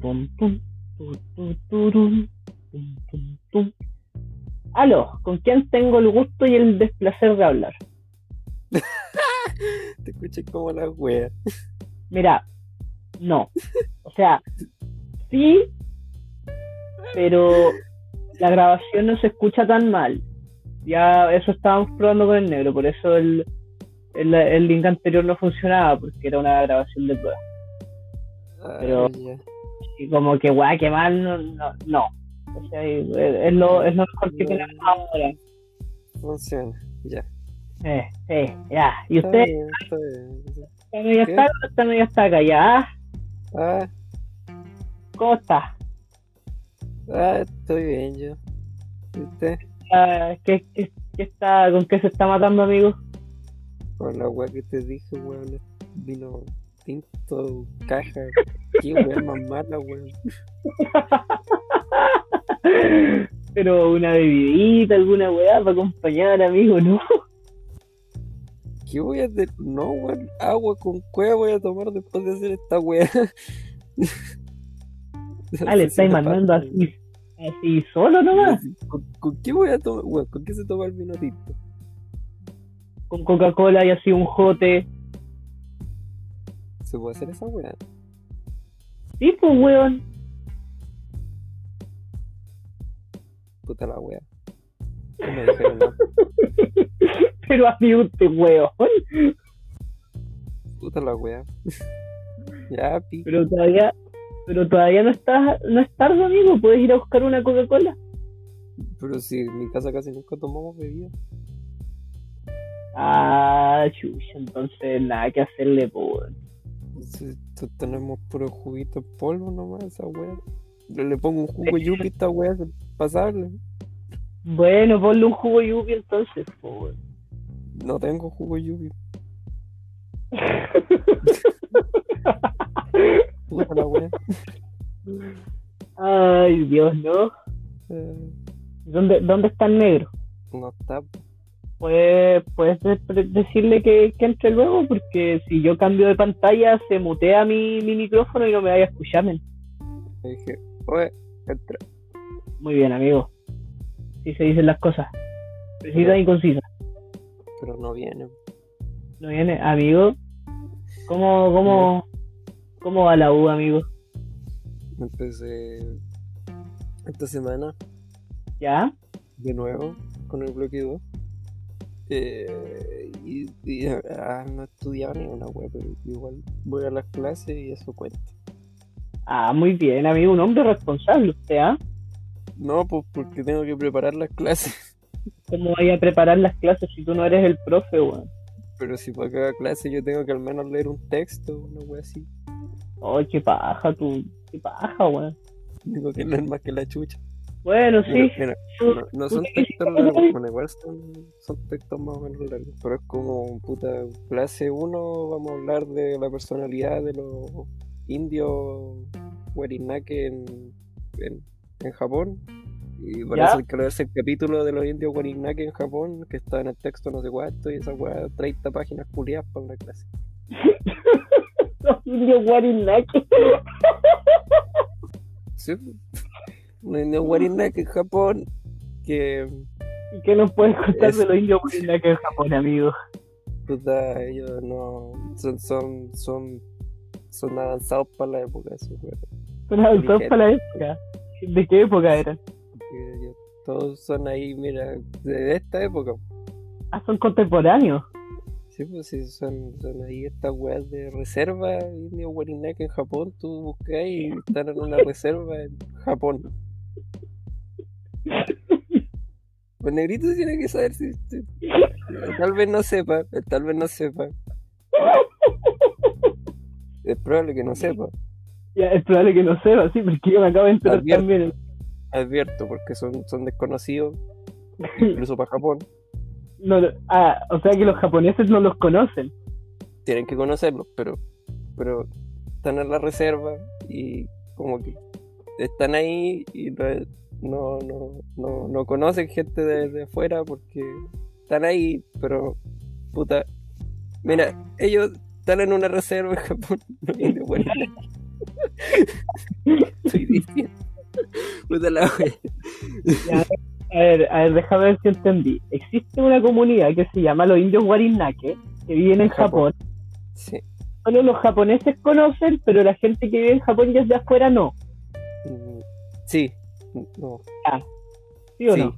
tum, tum, tum, tum. Aló, ¿con quién tengo el gusto y el desplacer de hablar? Te escuché como la wea. Mira, no. O sea, sí, pero la grabación no se escucha tan mal. Ya eso estábamos probando con el negro, por eso el, el, el link anterior no funcionaba, porque era una grabación de prueba. Pero- Ah, ya. Y como que guay, que mal, no. no, no. O sea, es, lo, es lo mejor que tenemos ahora. Funciona. Ya. Eh, eh, ya. ¿Y Está usted bien, está bien. está medio o está medio? ¿Ya? Ah, ¿Cómo está? ah, estoy bien yo. ¿Y usted? Ah, ¿qué, qué, qué está, ¿Con qué se está matando, amigo? Con la wea que te dije, weón. Vino tinto, caja. Qué wea más mala, weón. Pero una bebidita, alguna weá para acompañar, amigo, ¿no? ¿Qué voy a hacer? No, weón. Agua con cueva voy a tomar después de hacer esta wea. Ah, le estáis mandando así, así solo nomás, ¿Con, con qué voy a tomar? Weón, ¿con qué se toma el vino tinto? con Coca-Cola y así un jote. ¿Se puede hacer esa wea? Sí, pues, weón. Puta la. No me dijeron nada. Pero usted, weón. Puta la wea. ya, pi. Pero todavía, pero todavía no estás, no es tarde, amigo. Puedes ir a buscar una Coca-Cola. Pero si en mi casa casi nunca tomamos bebida. Ah, chucha, entonces nada que hacerle, pues, weón. Si tenemos puro juguito en polvo nomás, esa wea. Le, le pongo un jugo yupi a esta wea, es pasable. Bueno, ponle un jugo yupi entonces, weón. No tengo jugo yupi. Puta la wea. Ay, Dios, ¿no? Eh, ¿Dónde, dónde está el negro? no está. Puedes de- decirle que, que entre luego, porque si yo cambio de pantalla se mutea mi, mi micrófono y no me vaya a escuchar. men. Le dije, oye, entra. Muy bien, amigo. Si se dicen las cosas. Precisas y concisas. Pero no viene. ¿No viene? Amigo, ¿cómo, cómo, cómo va la U, amigo? Empecé esta semana ¿Ya? de nuevo con el bloque 2. Eh, y, y, ah, no he estudiado ni una web, pero igual voy a las clases y eso cuenta. Ah, muy bien, amigo. Un hombre responsable usted, ¿ah? No, pues porque tengo que preparar las clases. ¿Cómo vaya a preparar las clases si tú no eres el profe, weón? Pero si para cada clase yo tengo que al menos leer un texto, una wea así. Ay, qué paja, tú. Qué paja, weón. Tengo que leer más que la chucha. Bueno, sí. Mira, no, son textos largos, bueno, igual son, son textos más o menos largos. Pero es como, puta, clase 1 vamos a hablar de la personalidad de los indios Warinake en, en, en Japón. Y parece que leerse el capítulo de los indios Warinake en Japón, que está en el texto no sé cuánto, y esa weá, 30 páginas culiadas para una clase. Los indios Warinaki. ¿Sí? Indio Warinake en Japón, que ¿Y qué nos puedes contar Es- de los indios Warinaki en Japón, amigo? puta, ellos no son, son, son, son avanzados para la época, weones. Son avanzados para la época. ¿De qué época eran? Todos son ahí, mira, de esta época. Ah, son contemporáneos. Sí, pues sí, son, son ahí estas weas de reserva, indio Warinake en Japón, tú buscas y están en una reserva en Japón. Pues negrito tiene que saber si, si- tal vez no sepa, tal vez no sepa. Es probable que no sepa, Ya, es probable que no sepa, sí, porque yo me acabo de enterar Advierto. también. advierto, porque son, son desconocidos, incluso para Japón. No, ah, o sea que los japoneses no los conocen. tienen que conocerlos, pero, pero están en la reserva y como que están ahí y no, no, no, no, no conocen gente de, de afuera porque están ahí, pero puta, mira, ellos están en una reserva en Japón, no hay de buena. Estoy diciendo. Puta la wea. A ver, a ver, déjame ver si entendí. Existe una comunidad que se llama los indios Warinake, que viven en Japón. Japón. Sí. Solo los japoneses conocen, pero la gente que vive en Japón y es de afuera no. Mm, Sí. No. ¿Sí o Sí. no?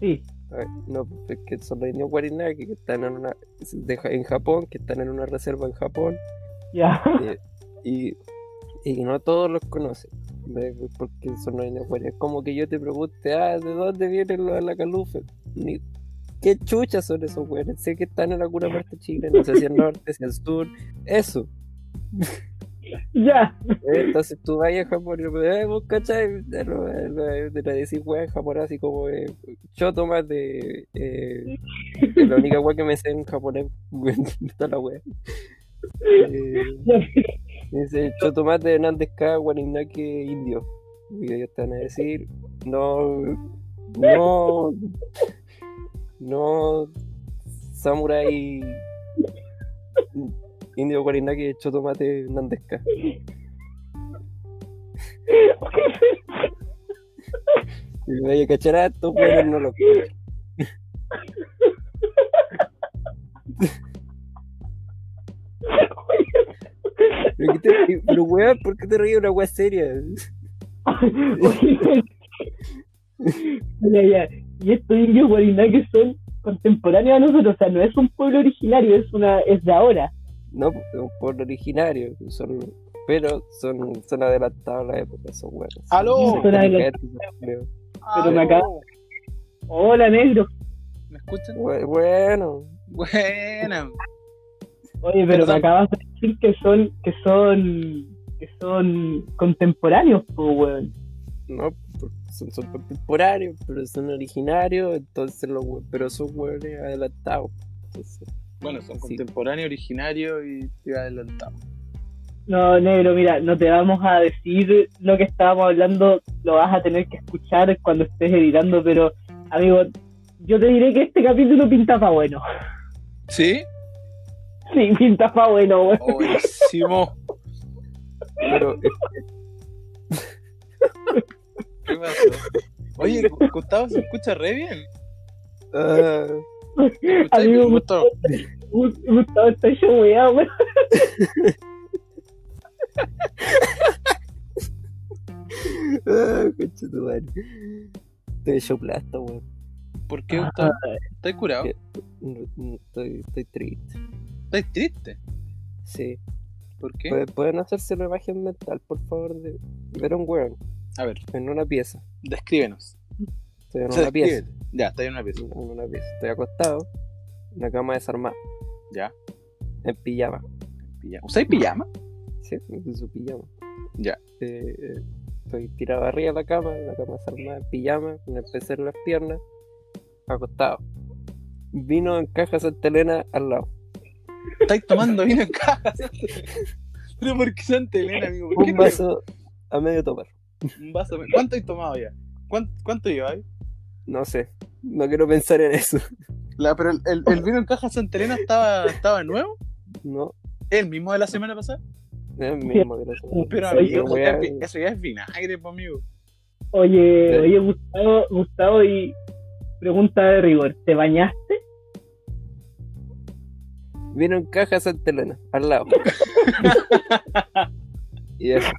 Sí. Ver, no, es que son los indios Warinaki que están en una en Japón, que están en una reserva en Japón Ya. eh, y, y no todos los conocen. Porque son los indios Warinaki. Es como que yo te pregunte, ah, ¿de dónde vienen los de la calufe? Ni, ¿Qué chuchas son esos güeyes? Sé que están en alguna parte de Chile, no sé si al norte, si al sur. Eso. Ya. Eh, Entonces tú vas a Japón y eh, vos cachai, de la decir weá en japonés así como eh, choto más de eh, la única weá que me sé en japonés toda la weá. Eh, dice choto más de Nandes K, Waninake indio. Y ellos te van a decir, no, no, no, samurai indio Waninake choto mate Nandes K. Y me vaya a cachar a estos no lo Pero, ¿qué te- pero weón, ¿por qué te de una weá seria? ya, ya. Y estos indios Warinake son contemporáneos a nosotros, o sea, no es un pueblo originario, es una es de ahora. No, es un pueblo originario, son, pero son, son adelantados a la época, son weones. ¡Aló! Son. Pero me Aló. acaba- Hola, negro. ¿Me escuchan? Bueno, Buena. Oye, pero me acabas de decir que son que son que son contemporáneos, pues, weón. no, porque son, son contemporáneos, pero son originarios, entonces los we- pero son weones adelantados. Entonces, Bueno, son Sí. contemporáneos, originarios y te adelantado. No, negro, mira, no te vamos a decir lo que estábamos hablando, lo vas a tener que escuchar cuando estés editando, pero, amigo, yo te diré que este capítulo pinta pa' bueno. ¿Sí? Sí, pinta pa' bueno. Oh, buenísimo. pero ¿Qué pasó? Oye, Gu- Gustavo se escucha re bien. ah, ¿Escucháis Amigo, bien, Gustavo? Gu- Gustavo está hecho weá, weón. ah, concha tu madre. Estoy hecho plasta, weón. ¿Por qué, Gustavo? ¿Estás curado? ¿Qué? No, no, Estoy, estoy triste. ¿Estás triste? Sí. ¿Por qué? ¿Pueden, pueden hacerse una imagen mental, por favor, de ver a un weón A ver, en una pieza. descríbenos. Estoy en O sea, una pieza. Ya, está en una pieza. En una pieza. Estoy acostado. En una cama desarmada. Ya. En pijama. Pijama. ¿Usáis pijama? Sí, su pijama. Ya. Eh, eh, estoy tirado arriba de la cama, la cama desarmada, en pijama, con el PC en las piernas, acostado. Vino en caja Santa Elena al lado. ¿Estáis tomando vino en caja? ¿Pero por qué Santa Elena, amigo? ¿Por qué Un no- vaso a medio tomar. un vaso? ¿Cuánto has tomado ya? ¿Cuánto, cuánto lleváis? No sé. No quiero pensar en eso. La, pero el, el- el vino en caja Santa Elena estaba, estaba nuevo. No. ¿El mismo de la semana pasada? El mismo que la semana Pero amigo, eso, ya vi- eso ya es vinagre, pues, amigo. Oye, Sí. oye, Gustavo, Gustavo, y pregunta de rigor, ¿te bañaste? Vino en caja Santa Elena, al lado. y eso.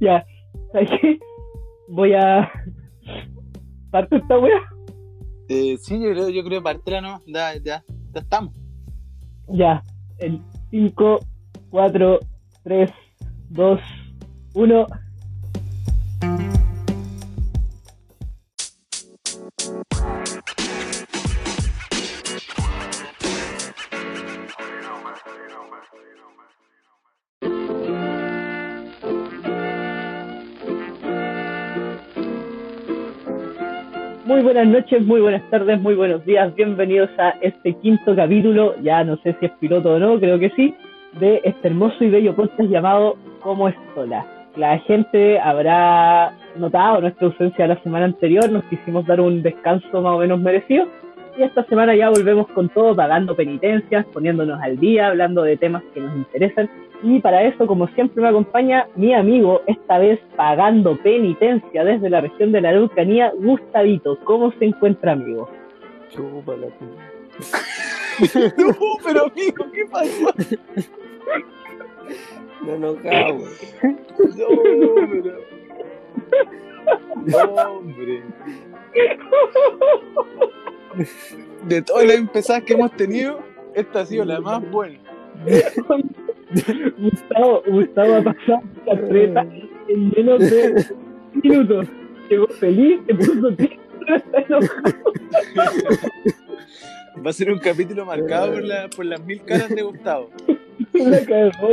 ya, ¿sabes qué? Voy a... ¿Parto esta weá? Eh, sí, yo creo, yo creo partela no. Ya, ya, ya estamos. Ya, en 5, 4, 3, 2, 1. Buenas noches, muy buenas tardes, muy buenos días. Bienvenidos a este quinto capítulo, ya no sé si es piloto o no, creo que sí, de este hermoso y bello podcast llamado Como es sola. La gente habrá notado nuestra ausencia la semana anterior, nos quisimos dar un descanso más o menos merecido, Y esta semana ya volvemos con todo, pagando penitencias, poniéndonos al día, hablando de temas que nos interesan. Y para eso, como siempre, me acompaña mi amigo, esta vez pagando penitencia desde la región de la Araucanía, Gustavito. ¿Cómo se encuentra, amigo? Chúpala, tú. No, pero amigo, ¿qué pasó? No enojado, weón. No, pero. No, hombre. De todas las empezadas que hemos tenido, esta ha sido la más buena. Gustavo, Gustavo ha pasado la treta en menos de minutos. Llegó feliz, se puso. Va a ser un capítulo marcado por, la- por las mil caras de Gustavo. La cagó.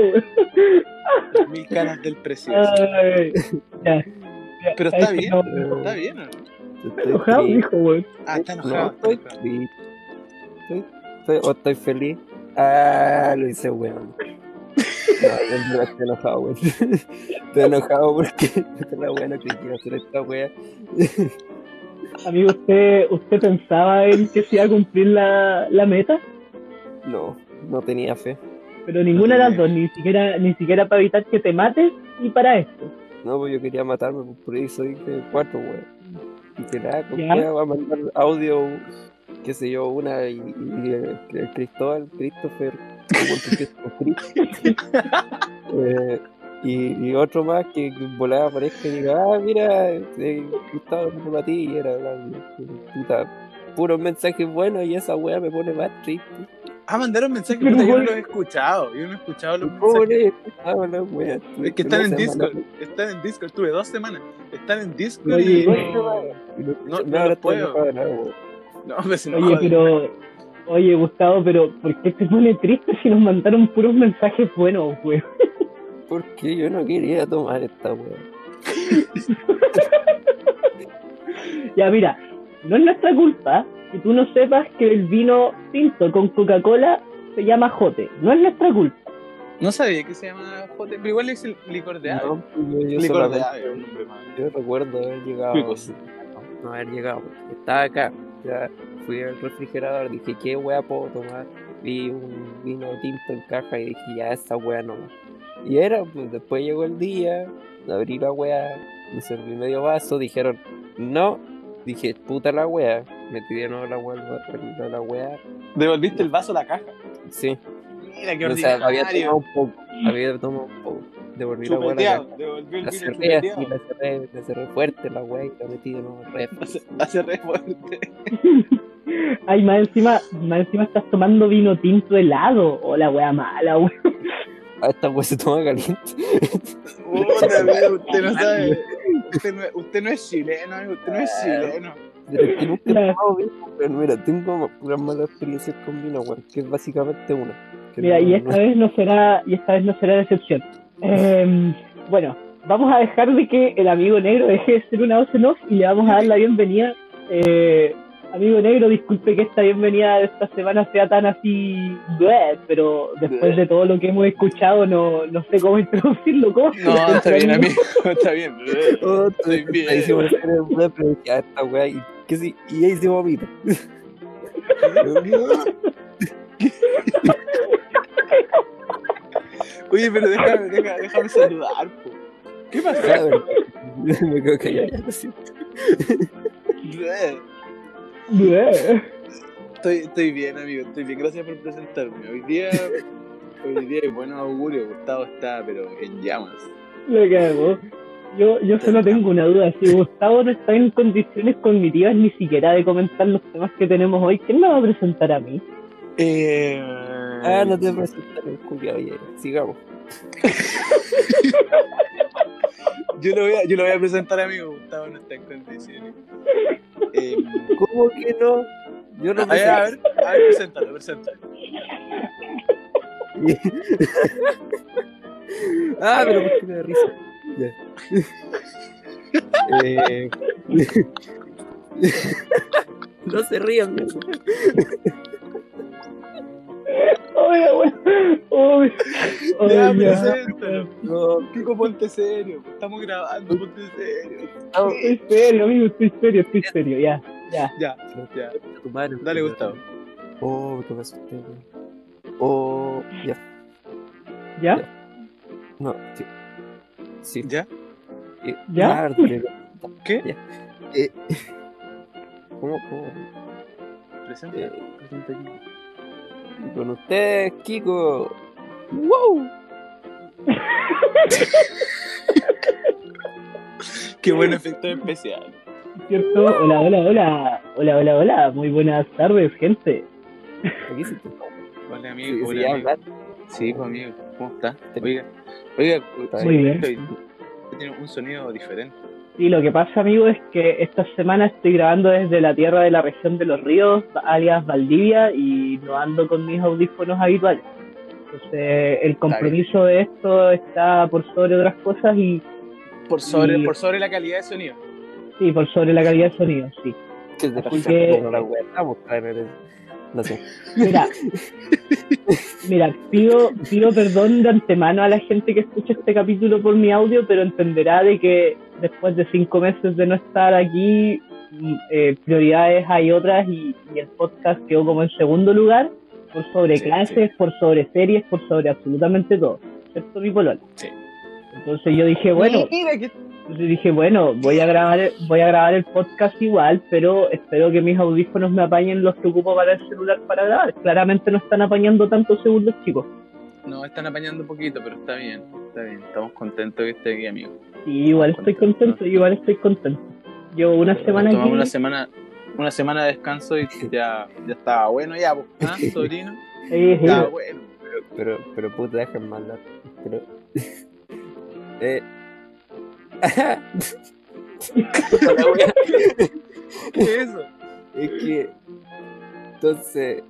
Las mil caras del ya, Pero está bien, está bien, ¿o no? Estoy enojado, dijo, güey. Ah, está No, enojado. está estoy enojado. triste. Estoy, estoy- o estoy feliz. Ah, lo hice weón. No, estoy enojado, weón. Estoy enojado porque esta es la buena que quiero hacer esta wea. Amigo, ¿usted, ¿usted pensaba en que se iba a cumplir la, la meta? No, no tenía fe. Pero ninguna de las dos, ni siquiera, ni siquiera para evitar que te mates y para esto. No, pues yo quería matarme, pues por eso dije cuatro, weón. Dije, nada, ¿con Ya. va a mandar audio, qué sé yo, una y, y el, el Cristóbal, Christopher, que. Eh, y, y otro más que, que volaba aparezca y diga, ah, mira, eh, Gustavo no para ti, y era la puta, puros mensajes buenos y esa wea me pone más triste. Ah, mandaron mensajes, puta, yo no los he escuchado. Yo no he escuchado los mensajes. Pobre, ah, la wea. Es que están en No Discord. Están en Discord. Tuve dos semanas. Están en Discord. Oye, y... No, No, no, no ahora lo estoy puedo. weón. No, me se Oye, pero, oye, Gustavo, pero ¿por qué te pone triste si nos mandaron puros mensajes buenos, güey? Porque yo no quería tomar esta weá. Ya, mira, no es nuestra culpa que tú no sepas que el vino tinto con Coca-Cola se llama jote. No es nuestra culpa. No sabía que se llama Jote, pero igual es el licor de ave. No, yo, yo licor de ave, un nombre más. yo recuerdo haber llegado. Picos. No, haber llegado. porque Estaba acá. Ya fui al refrigerador, dije, ¿qué weá puedo tomar? Vi un vino tinto en caja y dije, ya, esa weá no. Y era, pues después llegó el día, abrí la weá, me serví medio vaso, dijeron, no. Dije, puta la weá. Metí de nuevo la weá, la, la weá. Devolviste el vaso a la caja. Sí. Mira qué O sea, había ordinario. tomado un poco. Había tomado un poco. Devolví la weá a la La cerré así, la cerré, la cerré fuerte la weá y la metí de nuevo en el refri. Hace- Hace re fuerte. Ay, más encima, más encima estás tomando vino tinto helado. O la wea mala, güey. Ah, esta weá se toma caliente. Puta, amigo, usted no sabe. Usted no, es- usted no es chileno, amigo, usted no es chileno. Pero es que nunca he tomado vino, pero mira, tengo puras malas experiencias con vino, weón, que es básicamente una. Mira, no- y esta no- vez no será, y esta vez no será excepción. Eh, bueno, vamos a dejar de que el amigo negro deje de ser una voz en off y le vamos a dar la bienvenida. Eh, amigo negro, disculpe que esta bienvenida de esta semana sea tan así, bleh, pero después de todo lo que hemos escuchado no, no sé cómo introducirlo. ¿Cómo se No, está bien, amigo? Está bien. Oh, Estoy bien. Ahí dije, ah, esta weá, y, que sí, y ahí se vomita. Oye, pero déjame, déjame, déjame saludar, po. ¿Qué pasó? A ver, Me quedo callado, ya lo siento. Estoy, estoy bien, amigo, estoy bien. Gracias por presentarme. Hoy día, hoy día es buen augurio. Gustavo está, pero en llamas. Le cago. Yo, yo solo tengo una duda. Si Gustavo no está en condiciones cognitivas ni siquiera de comentar los temas que tenemos hoy, ¿quién me va a presentar a mí? Eh... Ah, no te presentaré, culiao, ya, sigamos. Yo lo, voy a, yo lo voy a presentar, amigo. Gustavo no está en condiciones. Eh, ¿Cómo que no? Yo no a ver, a ver, a ver, preséntalo, preséntalo. ah, pero ¿por qué me da risa? Ya. eh... no se rían, mierda. Oye, bueno. Oye, Ya, oye, ya. preséntalo. No, Kiko, ponte serio. Estamos grabando, ponte serio. no, Estoy serio, amigo, estoy serio, estoy serio, ya. Ya. Ya, ya. Tu madre, Dale, Gustavo. Oh, ¿qué pasó usted, weón? Oh, ya. ¿Ya? No, sí. Sí. ¿Ya? Eh, ¿Ya? Marte, ¿Qué? Ya. Eh, ¿Cómo, cómo? Presenta. Eh, Presenta aquí. y con ustedes, Kiko. ¡Wow! Qué buen efecto especial. ¿Cierto? Hola, hola, hola. Hola, hola, hola. Muy buenas tardes, gente. Aquí sí Hola, amigo. sí, Hola, amigo. Sí, pues, amigo. ¿Cómo está? Oiga, oiga, Muy bien. Tiene un sonido diferente. Sí, lo que pasa, amigo, es que esta semana estoy grabando desde la tierra de la región de los ríos, alias Valdivia, y no ando con mis audífonos habituales. Entonces, el compromiso de esto está por sobre otras cosas y, Por sobre, Y- por sobre la calidad de sonido. sí, por sobre la calidad de sonido, sí. Que de Así la que- la wea. No sé. Mira, mira, pido, pido perdón de antemano a la gente que escucha este capítulo por mi audio, pero entenderá de que después de cinco meses de no estar aquí, mm, eh, prioridades hay otras y, y el podcast quedó como en segundo lugar, por sobre Sí, clases, por sobre series, por sobre absolutamente todo, excepto mi polola. Sí. Entonces yo dije, bueno, Mira que dije, bueno, voy a grabar voy a grabar el podcast igual, pero espero que mis audífonos me apañen los que ocupo para el celular para grabar. Claramente no están apañando tanto según los chicos. No, están apañando un poquito, pero está bien, está bien. Estamos contentos que esté aquí, amigo. Y igual estoy contento, igual estoy contento. Llevo una semana Tomamos aquí. una semana, una semana de descanso y ya, ya estaba bueno, ya, pues, ¿ah, sobrino? Eh, Estaba bueno. Pero, pero puta, déjenme hablar. Pero. eh. Eso? Es que. Entonces.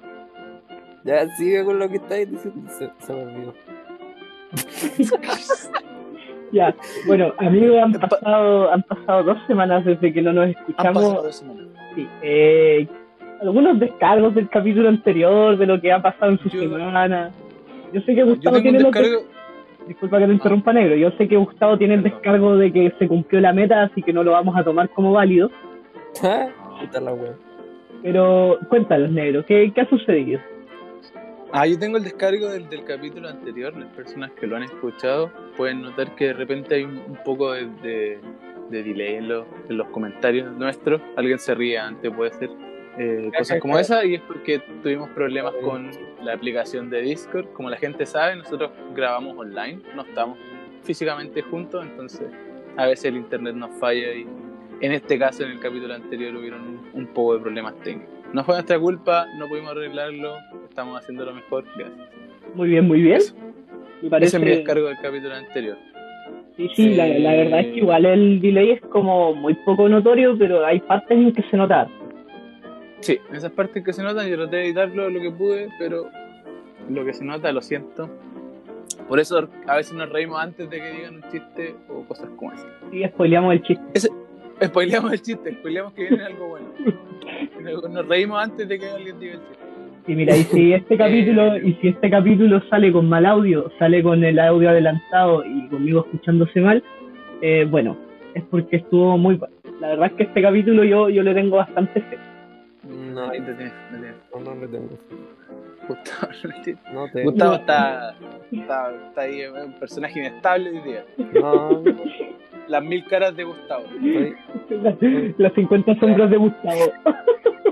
Ya sigue con lo que estáis diciendo. Se, se me olvidó. ya. Bueno, amigos, han pasado, han pasado dos semanas desde que no nos Han escuchamos. pasado dos semanas. Sí, eh, algunos descargos del capítulo anterior, de lo que ha pasado en su Yo- semana. Yo sé que Yo Gustavo tiene los descargo. Disculpa que te interrumpa, negro. Yo sé que Gustavo tiene el descargo de que se cumplió la meta, así que no lo vamos a tomar como válido. La. Pero cuéntanos, negro, ¿qué, qué ha sucedido? Ah, yo tengo el descargo del, del capítulo anterior. Las personas que lo han escuchado pueden notar que de repente hay un, un poco de, de- de delay en los, en los comentarios nuestros. Alguien se ríe antes, puede ser. Eh, cosas como esa, y es porque tuvimos problemas con la aplicación de Discord. Como la gente sabe, nosotros grabamos online, no estamos físicamente juntos, entonces a veces el internet nos falla y en este caso, en el capítulo anterior, hubieron un, un poco de problemas técnicos. No fue nuestra culpa, no pudimos arreglarlo, estamos haciendo lo mejor, gracias. Muy bien, muy bien. Eso. Me parece... Ese es mi descargo del capítulo anterior. Sí, sí, la, la verdad es que igual el delay es como muy poco notorio, pero hay partes en que se nota. Sí, esas partes que se notan, yo traté de editarlo lo que pude, pero lo que se nota lo siento. Por eso a veces nos reímos antes de que digan un chiste o cosas como esas. Sí, spoileamos el chiste. Spoileamos el chiste, spoileamos que viene algo bueno. Nos reímos antes de que alguien diga el chiste. Y mira, y si este capítulo, y si este capítulo sale con mal audio, sale con el audio adelantado y conmigo escuchándose mal, eh, bueno, es porque estuvo muy bueno. La verdad es que este capítulo yo, yo le tengo bastante fe. No, Ahí te tienes, te tienes. no, no le tengo. Gustavo, no te. Gustavo está, está, está ahí, es un personaje inestable hoy día. No, Las mil caras de Gustavo. estoy- Las, las 50 sombras de Gustavo.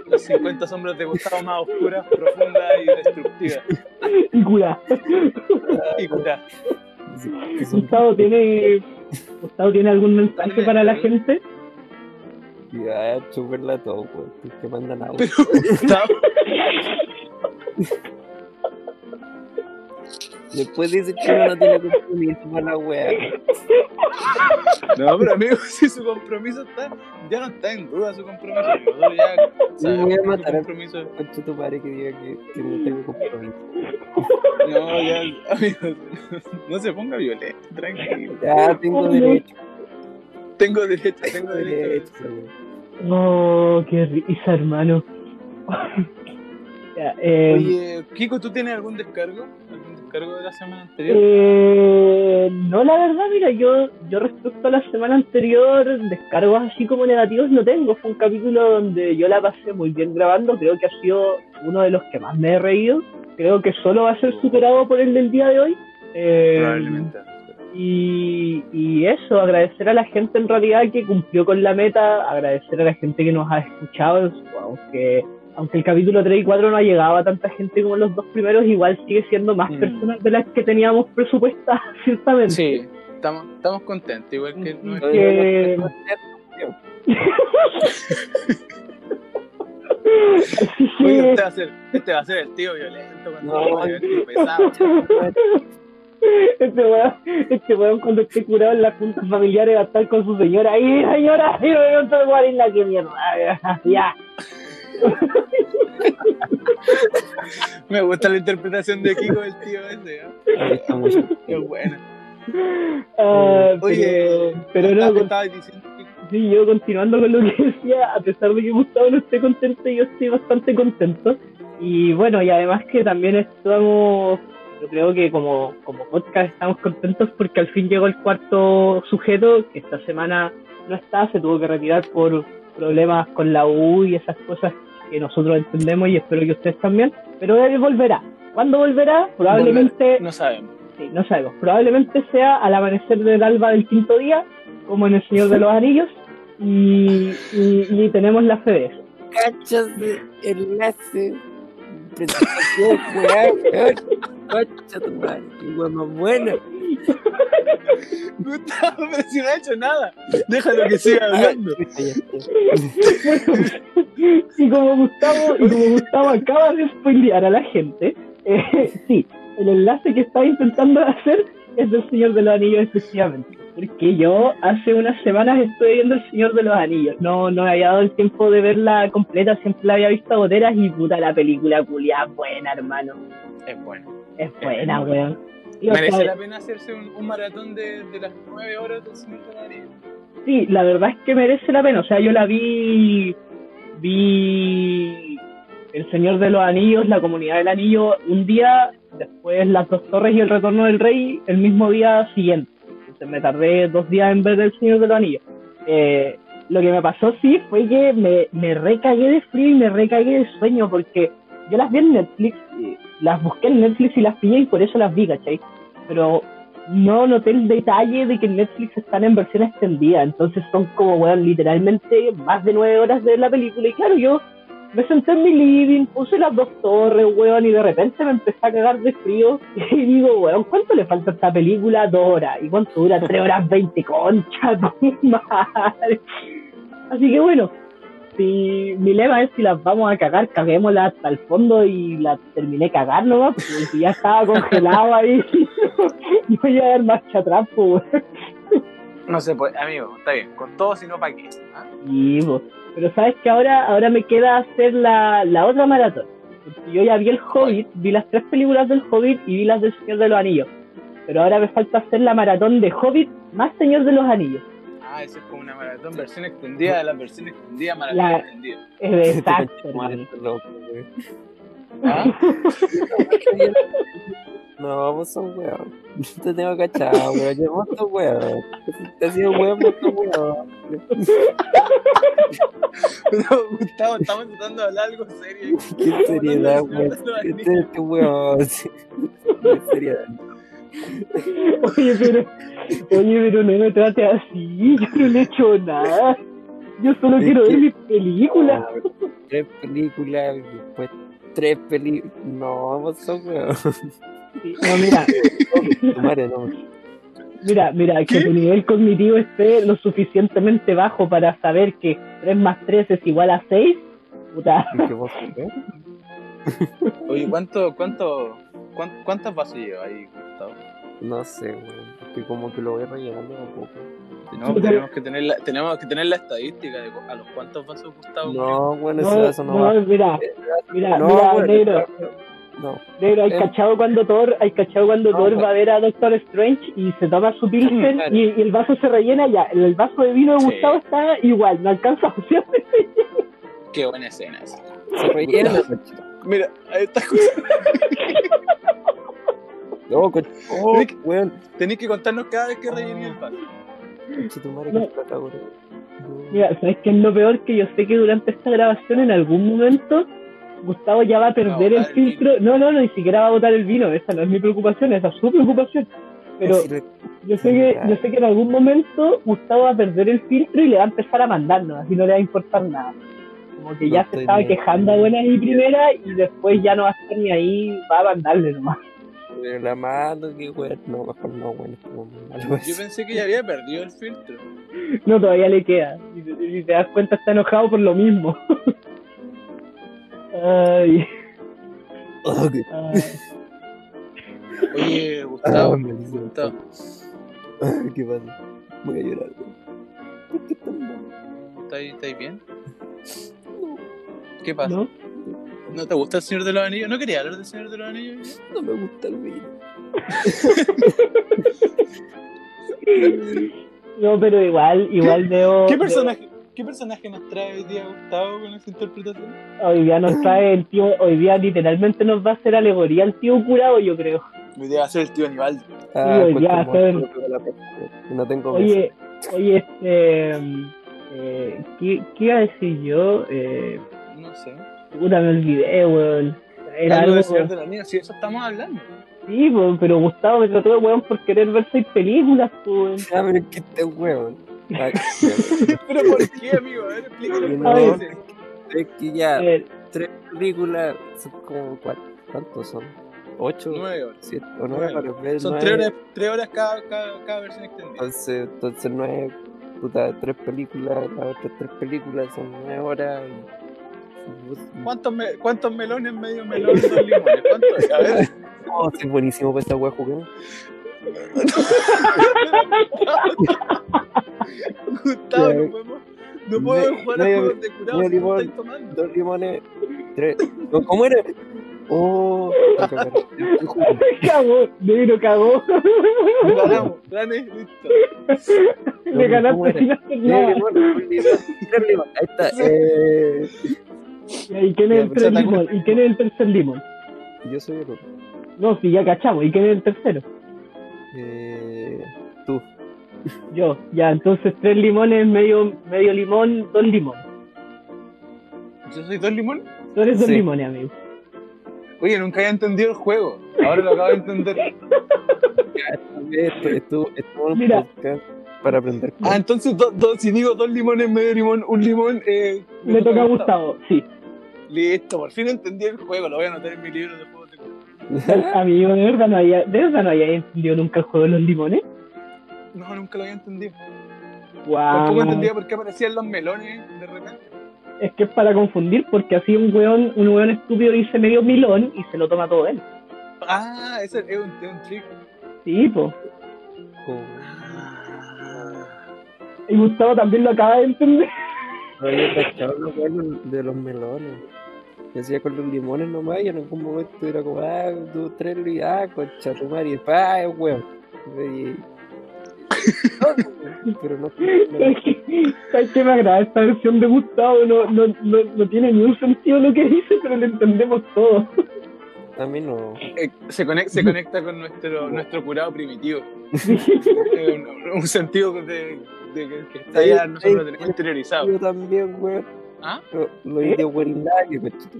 Las 50 sombras de Gustavo más oscuras, profundas y destructivas. Y cura. Y cura. sí, Gustavo tiene, Gustavo tiene algún mensaje para la gente. Ya, chuperla todo, pues. Que mandan agua. Pero Gustavo. Después dice que uno no tiene compromiso para la wea. No, pero amigo, si su compromiso está, ya no está en duda su compromiso. Nosotros ya sabemos voy a matar a- compromiso. Concha tu padre que diga que, que no tengo compromiso. No, ya, amigo, no se ponga violento, tranquilo. Ya, tengo derecho. Tengo derecho, tengo derecho. derecho. Oh, qué risa, hermano. Ya, eh, Oye, Kiko, ¿tú tienes algún descargo? ¿Algún descargo de la semana anterior? Eh, no, la verdad, mira, yo, yo respecto a la semana anterior, descargos así como negativos no tengo. Fue un capítulo donde yo la pasé muy bien grabando, creo que ha sido uno de los que más me he reído. Creo que solo va a ser superado por el del día de hoy. Eh, Probablemente. Y, y eso, agradecer a la gente en realidad que cumplió con la meta, agradecer a la gente que nos ha escuchado, aunque, aunque el capítulo 3 y 4 no ha llegado a tanta gente como los dos primeros, igual sigue siendo más Mm. personas de las que teníamos presupuestas, ciertamente. Sí, estamos, estamos contentos, igual que nuestro- que- Oye, que- este va, a ser, este va a ser el tío violento cuando No. tío pesado. Este weón, este weón cuando esté curado en las juntas familiares va a estar con su señora. ¡Ay, señora! ¡Ay, no te voy a ir la que mierda! Ya. Me gusta la interpretación de Kiko del tío ese, ¿eh? Qué buena. Ah, Oye, pero, pero no, ¿qué con- diciendo, sí, yo continuando con lo que decía, a pesar de que Gustavo no esté contento, yo estoy bastante contento. Y bueno, y además que también estamos, yo creo que como, como podcast estamos contentos porque al fin llegó el cuarto sujeto, que esta semana no está, se tuvo que retirar por problemas con la U y esas cosas que nosotros entendemos y espero que ustedes también. Pero él volverá. ¿Cuándo volverá? Probablemente... No sabemos. Sí, no sabemos. Probablemente sea al amanecer del alba del quinto día, como en El Señor de los Anillos, y, y, y tenemos la fe de eso. Cachas de enlace. Cacha tu madre, qué weá más buena. Gustavo, pero si no ha hecho nada. Déjalo que siga hablando. y como Gustavo, y como Gustavo acaba de spoilear a la gente, eh, sí, el enlace que estaba intentando hacer es del Señor de los Anillos efectivamente. Porque yo hace unas semanas estuve viendo El Señor de los Anillos. No, no me había dado el tiempo de verla completa, siempre la había visto a goteras y puta la película culia buena, hermano. Es bueno. Es buena, weón. Y, o Merece la pena hacerse un, un maratón de, de las nueve horas del Señor de la Anillo. Sí, la verdad es que merece la pena. O sea, yo la vi. Vi. El Señor de los Anillos, la Comunidad del Anillo, un día, después Las Dos Torres y El Retorno del Rey, el mismo día siguiente. Me tardé dos días en ver El Señor de los Anillos. Eh, lo que me pasó, sí, fue que me, me recagué de frío y me recagué de sueño, porque yo las vi en Netflix, las busqué en Netflix y las pillé y por eso las vi, ¿cachai? Pero no noté el detalle de que en Netflix están en versión extendida, entonces son como, weón, literalmente más de nueve horas de la película. Y claro, yo me senté en mi living, puse las dos torres, weón, y de repente me empecé a cagar de frío. Y digo, weón, ¿cuánto le falta a esta película? Dos horas. ¿Y cuánto dura? Tres horas veinte, concha, madre. Así que bueno, si mi lema es si las vamos a cagar, caguémoslas hasta el fondo y la terminé cagar nomás, porque si ya estaba congelado ahí, no voy a dar marcha atrás, pues, weón. No se puede, amigo, está bien. Con todo, si no, ¿para qué? ¿Ah? Sí, pues. Pero sabes que ahora, ahora me queda hacer la, la otra maratón. Porque yo ya vi el Hobbit, vi las tres películas del Hobbit y vi las del Señor de los Anillos. Pero ahora me falta hacer la maratón de Hobbit más Señor de los Anillos. Ah, eso es como una maratón versión extendida de la versión extendida, maratón La- extendida. Es exacto. ¿Ah? No, vos sos weón. Te tengo cachado, weón. Yo vos sos weón. Te has sido weón, vos sos weón. Pero, Gustavo, estamos tratando de hablar algo serio. Qué seriedad, weón. Qué este weón. Qué seriedad. Oye, pero, oye, pero no me trate así, yo no le he hecho nada. Yo solo Es quiero que- ver mis películas. Tres películas, después tres películas. No, vos sos weón. No, mira, Tu madre no. mira, mira, que tu nivel cognitivo esté lo suficientemente bajo para saber que 3 más 3 es igual a 6. Puta. Oye, ¿cuánto, cuánto, cuán- ¿cuántas vasos lleva ahí, Gustavo? No sé, weón. Es que como que lo voy rellenando un poco. No, tenemos que tener la, tenemos que tener la estadística de a los cuántos vasos Gustavo. No, bueno, no, eso no, va. no, mira, mira, No, mira, weón, negro, No. negro, hay Eh. cachado cuando Thor, hay cachado cuando No, Thor weón. va a ver a Doctor Strange y se toma su pilsen Claro. y, y el vaso se rellena ya, el, el vaso de vino de Sí. Gustavo está igual, no alcanza a Qué buena escena esa. Se rellena. Mira, ahí está. No, oh, Tenés que- weón. Tenéis que contarnos cada vez que rellené el vaso. No. No. Mira, ¿sabes qué es lo peor? Que yo sé que durante esta grabación en algún momento Gustavo ya va a perder el el filtro. No, no, no, ni siquiera va a botar el vino. Esa no es mi preocupación, esa es su preocupación. Pero Si yo sé que yo sé que en algún momento Gustavo va a perder el filtro y le va a empezar a mandarnos, así no le va a importar nada. Como que No ya se estaba quejando a buenas y primeras y después ya no va a estar ni ahí, va a mandarle nomás. Pero la mano, que weón. No, mejor no, weón. es como muy malo Yo pensé que ya había perdido el filtro. No, todavía le queda. Te, y te das cuenta, está enojado por lo mismo. Ay, Oh, que- ay. Oye, Ah, Gustavo. malísimo. Gustavo. ¿Qué pasa? Voy a llorar. ¿Por qué tan? ¿Estáis, bien? No, ¿Qué pasa? ¿No? ¿No? te gusta el Señor de los Anillos? ¿No quería hablar del Señor de los Anillos? no me gusta el vino. No, pero igual, igual veo. ¿Qué veo- personaje, ¿Qué personaje nos trae hoy día Gustavo con esa interpretación? Hoy día nos trae el tío, hoy día literalmente nos va a hacer alegoría el tío curado, yo creo. Hoy día va a ser el tío Aníbal. Ah, hoy como joder. otro de la peste. No tengo. Oye, oye, este. Eh, ¿qué, ¿Qué iba a decir yo? Eh, No sé. puta, me olvidé, weón. Era Algo algo. Señor de los Anillos, sí, eso estamos hablando. Sí, weón, pero Gustavo me trató de weón por querer ver seis películas, pues. Ah, pero es que este weón. ¿Pero por qué, amigo? A ver. No, dices. es que ya, tres películas son como cuatro. ¿Cuántos son? ¿Ocho? Nueve horas. ¿Siete? ¿O Nueve. nueve? Ver Son nueve. tres horas, tres horas cada, cada, cada versión extendida. Entonces, entonces nueve, puta, tres películas, las otras tres películas son nueve horas. Y... ¿Cuántos, me- ¿Cuántos melones, medio melón, dos limones? ¿Cuántos? es? A ver. Oh, sí, buenísimo para esta wea jugar. Gustavo, no podemos, no podemos me- jugar a juegos de curado si limón. estáis tomando. Dos limones, tres. No, ¿Cómo era? Oh, cagó, negro cagó. Ganamos, gané, listo. Le ¿Cómo ganaste sin hacer nada. Ahí está. Eh, ¿Y quién es el tercer limón? ¿Y quién es el tercer limón? yo soy el otro. No, sí, ya cachamos. ¿Y quién es el tercero? Eh, tú. Yo. Ya, entonces tres limones, medio, medio limón, dos limones. ¿Yo soy dos limones? Tú eres dos Sí. limones, amigo. Oye, nunca había entendido el juego. Ahora lo acabo de entender. Esto, esto, esto Mira. para aprender Ah, entonces do- do- si digo dos limones, medio limón, un limón, eh, Me toca a Gustavo, sí. Listo, por fin entendí el juego. Lo voy a anotar en mi libro de curado. Amigo, de verdad no había, de verdad no había entendido nunca el juego de los limones. No, nunca lo había entendido. Guau. Tampoco entendía por qué aparecían los melones de repente. Es que es para confundir, porque así un weón, un weón estúpido dice medio milón y se lo toma todo él. Ah, ese es un, es un trick. Sí, pues. Como- Ah. Y Gustavo también lo acaba de entender. No cachado de los melones. Yo hacía con los limones nomás y en algún momento era como, ah, dos, tres, li- ah, concha tu madre, y después, ah, es weón. Y- No, pero no. no- ¿Sabes qué me agrada? Esta versión de Gustavo no, no, no, no tiene ni un sentido lo que dice, pero lo entendemos todo. A mí no. Eh, se, conecta, se conecta con nuestro, nuestro curado primitivo. Un, un sentido de, de que, que está ya nosotros lo tenemos interiorizado. Yo también, weón. ¿Ah? Lo- Los indios conchito.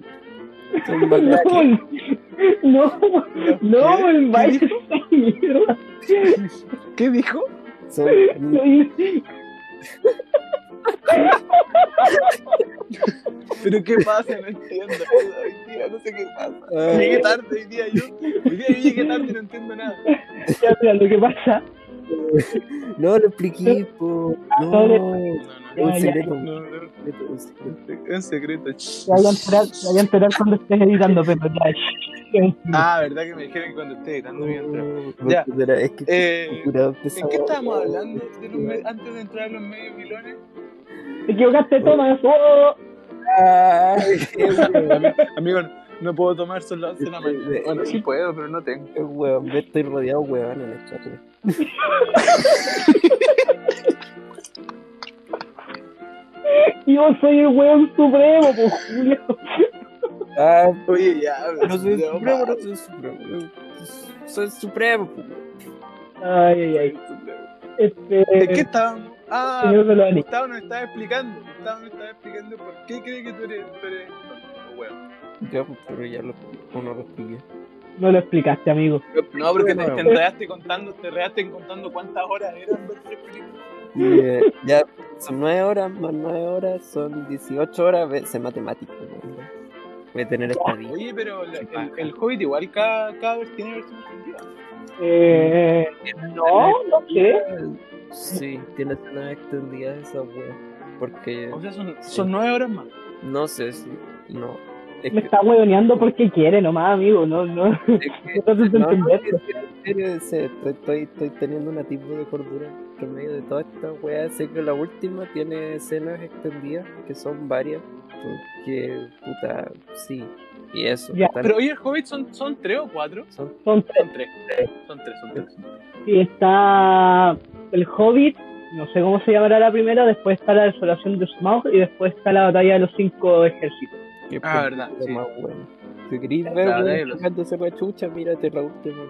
Son. No, no, no, ¿Qué? el ¿Qué baile esa mierda. ¿Qué dijo? Son ¿Pero qué pasa? No entiendo. Hoy día no sé qué pasa. Llegué tarde hoy día yo. Hoy día yo llegué tarde y no entiendo nada. Ya, mira, lo que pasa, No lo expliqué, po. No, Sobre- No, no, un secreto. no. no, no. secreto, un secreto. Es un secreto. te vaya a enterar, te vaya a enterar cuando estés editando, pero ya. Ah, ¿verdad que me dijeron que cuando esté editando bien entrar? No, Ya. Es que Eh, ¿En qué estábamos hablando de los me- antes de entrar a los medios milones? Te equivocaste, Tomás. ¡Oh! Amigo, no puedo tomar solo las 11 de la mañana. Bueno, sí puedo, pero no tengo. Qué weón, me estoy rodeado de weón en el chat. Yo soy el weón supremo, pues, Julio. Ah, Oye, ya, no soy no, supremo, no soy supremo. Soy supremo, pues. Ay, ay, ay. Este, ¿De qué estábamos? Ah. Gustavo nos estaba explicando. Gustavo nos estaba explicando por qué cree que tú eres. Tú eres weón. Ya, pero ya lo, uno lo expliqué. no lo explicaste, amigo. No, porque te, te enredaste contando, te enredaste contando cuántas horas eran ver tres películas. Y, eh, ya, son 9 horas, más 9 horas, son 18 horas, ve- sé matemáticas, ¿no? Voy a tener estadística. Oye, pero la- el, el Hobbit igual cada, cada vez tiene versión extendida. Eh, no, no sé. Sí, tiene escenas extendidas esa wea. Porque O sea, son, son nueve horas más. no sé si. No. Es Me que, está huevoneando porque quiere nomás, amigo. No, no. es que- No no, no, que en serio, estoy, estoy, estoy teniendo una tipo de cordura entre medio de toda esta wea. Sé que la última tiene escenas extendidas, que son varias. Porque, puta, sí. Y eso. Ya, Pero oye, el Hobbit son, son tres o cuatro. son- Son tres. Son tres. Son tres, son tres. son tres. Sí, está el Hobbit, no sé cómo se llamará la primera, después está la desolación de Smaug y después está la batalla de los cinco ejércitos. Que Ah, verdad, lo sí. más bueno. Si querís La ver batalla de weón, los- sacándose la chucha, mírate la última.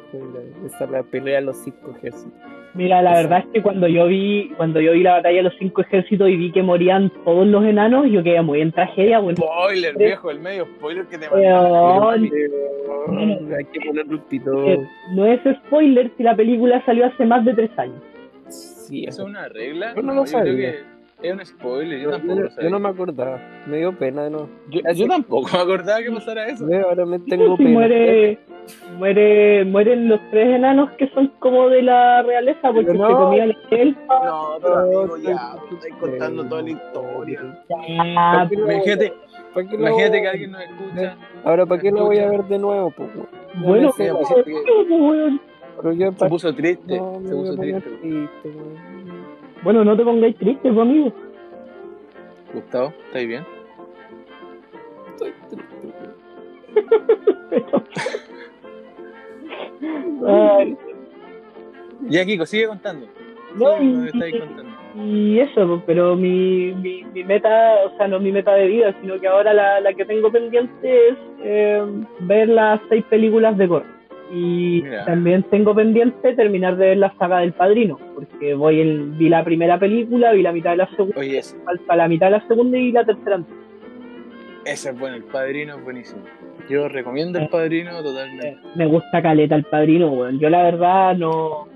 Esa es la pelea de los cinco ejércitos. Mira, la verdad es que cuando yo vi cuando yo vi la batalla de los cinco ejércitos y vi que morían todos los enanos, yo quedé muy en tragedia, bueno. Spoiler, viejo, el medio spoiler que te Weón, Hay que ponerle un pito. eh, no es spoiler si la película salió hace más de tres años. Sí, ¿Eso es una regla? Yo no lo yo creo sabía. Es un spoiler, yo Yo, tampoco yo- lo yo sabía. no me acordaba, me dio pena, ¿no? Yo, yo tampoco me acordaba que pasara eso. Ahora me tengo pena. muere, muere, mueren los tres enanos que son como de la realeza porque se no. comían la elfa. No, pero amigo, ya, ya, estáis contando toda la historia. Ah, ¿Para qué lo- Imagínate, ¿para qué lo- imagínate que alguien nos escucha. Ahora, ¿para qué lo voy a ver de nuevo? Pues, weón? Ya Bueno, sé, ya, pero yo Se puso triste, se puso triste. Bueno, no te pongáis triste, pues, amigo. Gustavo, ¿estáis bien? Estoy triste, Ya, Kiko, sigue contando. no, y, y eso, pues, pero mi, mi, mi meta, o sea, no mi meta de vida, sino que ahora la, la que tengo pendiente es eh, ver las seis películas de Gore. Y Mira. también tengo pendiente terminar de ver la saga del Padrino, porque voy en, vi la primera película, vi la mitad de la segunda, Oye, ese, falta la mitad de la segunda y la tercera. ese es bueno, el padrino es buenísimo. Yo recomiendo el padrino totalmente. Eh, me gusta Caleta el Padrino, weón. Yo la verdad no...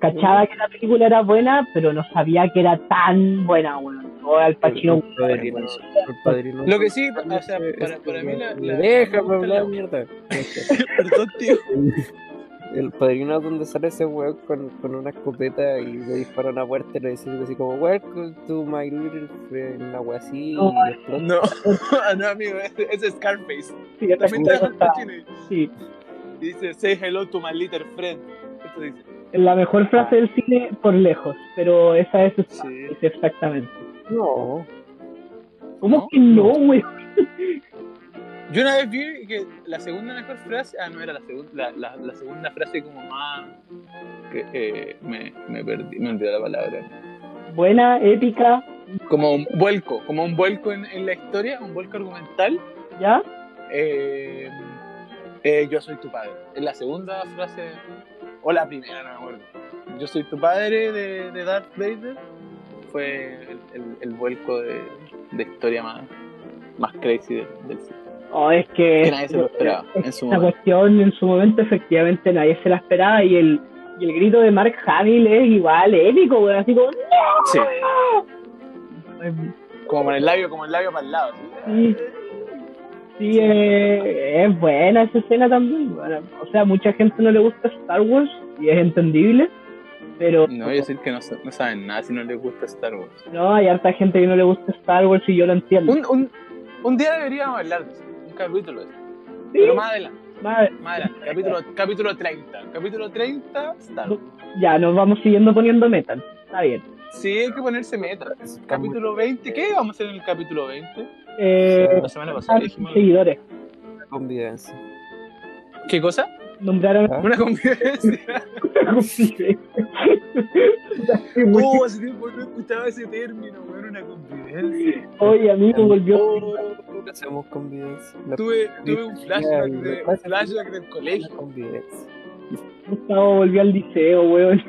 Cachaba que la película era buena, pero no sabía que era tan buena, weón. O al Pacino... El padrino, el padrino. Lo que sí, o sea, Ese- para, para mí la... la Déjame hablar, la- mierda. Perdón, tío. El padrino es donde sale ese weón con, con una escopeta y le dispara una puerta y le dice así como Welcome to my little friend, una wea así No, y. No, no, amigo, ese ese es Scarface. Sí, También trae y sí. dice, say hello to my little friend. Esto dice. La mejor frase del cine por lejos, pero esa es, Sí. es exactamente. No, ¿Cómo ¿No? que no, güey? Yo una vez vi que la segunda mejor frase, ah, no era la segunda, la, la, la segunda frase como más que eh, me, me perdí, me olvidé la palabra. Buena, épica, Como un vuelco, como un vuelco en, en la historia, un vuelco argumental. ¿ya? Eh, eh, yo soy tu padre. Es la segunda frase, o la primera, no me acuerdo. Yo soy tu padre de, de Darth Vader. Fue el, el- el vuelco de, de historia más, más crazy del, del cine. Oh, es que... Que nadie se lo esperaba en su Esa momento. cuestión en su momento efectivamente nadie se la esperaba y el, y el grito de Mark Hamill es igual épico, güey, así como... Sí, ¡No! como con el labio, como el labio para el lado. ¿sí? Sí, sí eh, es buena esa escena también. bueno, o sea, mucha gente no le gusta Star Wars y es entendible, pero No voy a decir que no, no saben nada si no les gusta Star Wars. no, hay harta gente que no le gusta Star Wars y yo lo entiendo. Un, un, un día deberíamos hablar de eso, un capítulo de eso. Sí, Pero más adelante, madre, más adelante. Capítulo, capítulo 30. Capítulo 30, Star Wars. ya, nos vamos siguiendo poniendo metal. Está bien. Sí, hay que ponerse meta. Capítulo 20, ¿qué vamos a hacer en el capítulo 20? Eh, La semana pasada dijimos. seguidores. convivencia. ¿Qué cosa? Nombraron Ah. Una convivencia. Oh, hace tiempo no escuchaba ese término, weón, una convivencia. Oye, amigo, volvió. Oh, hacemos convivencia. Tuve, tuve un flashback, de, un flashback del colegio. convivencia. Gustavo volvió al liceo, weón.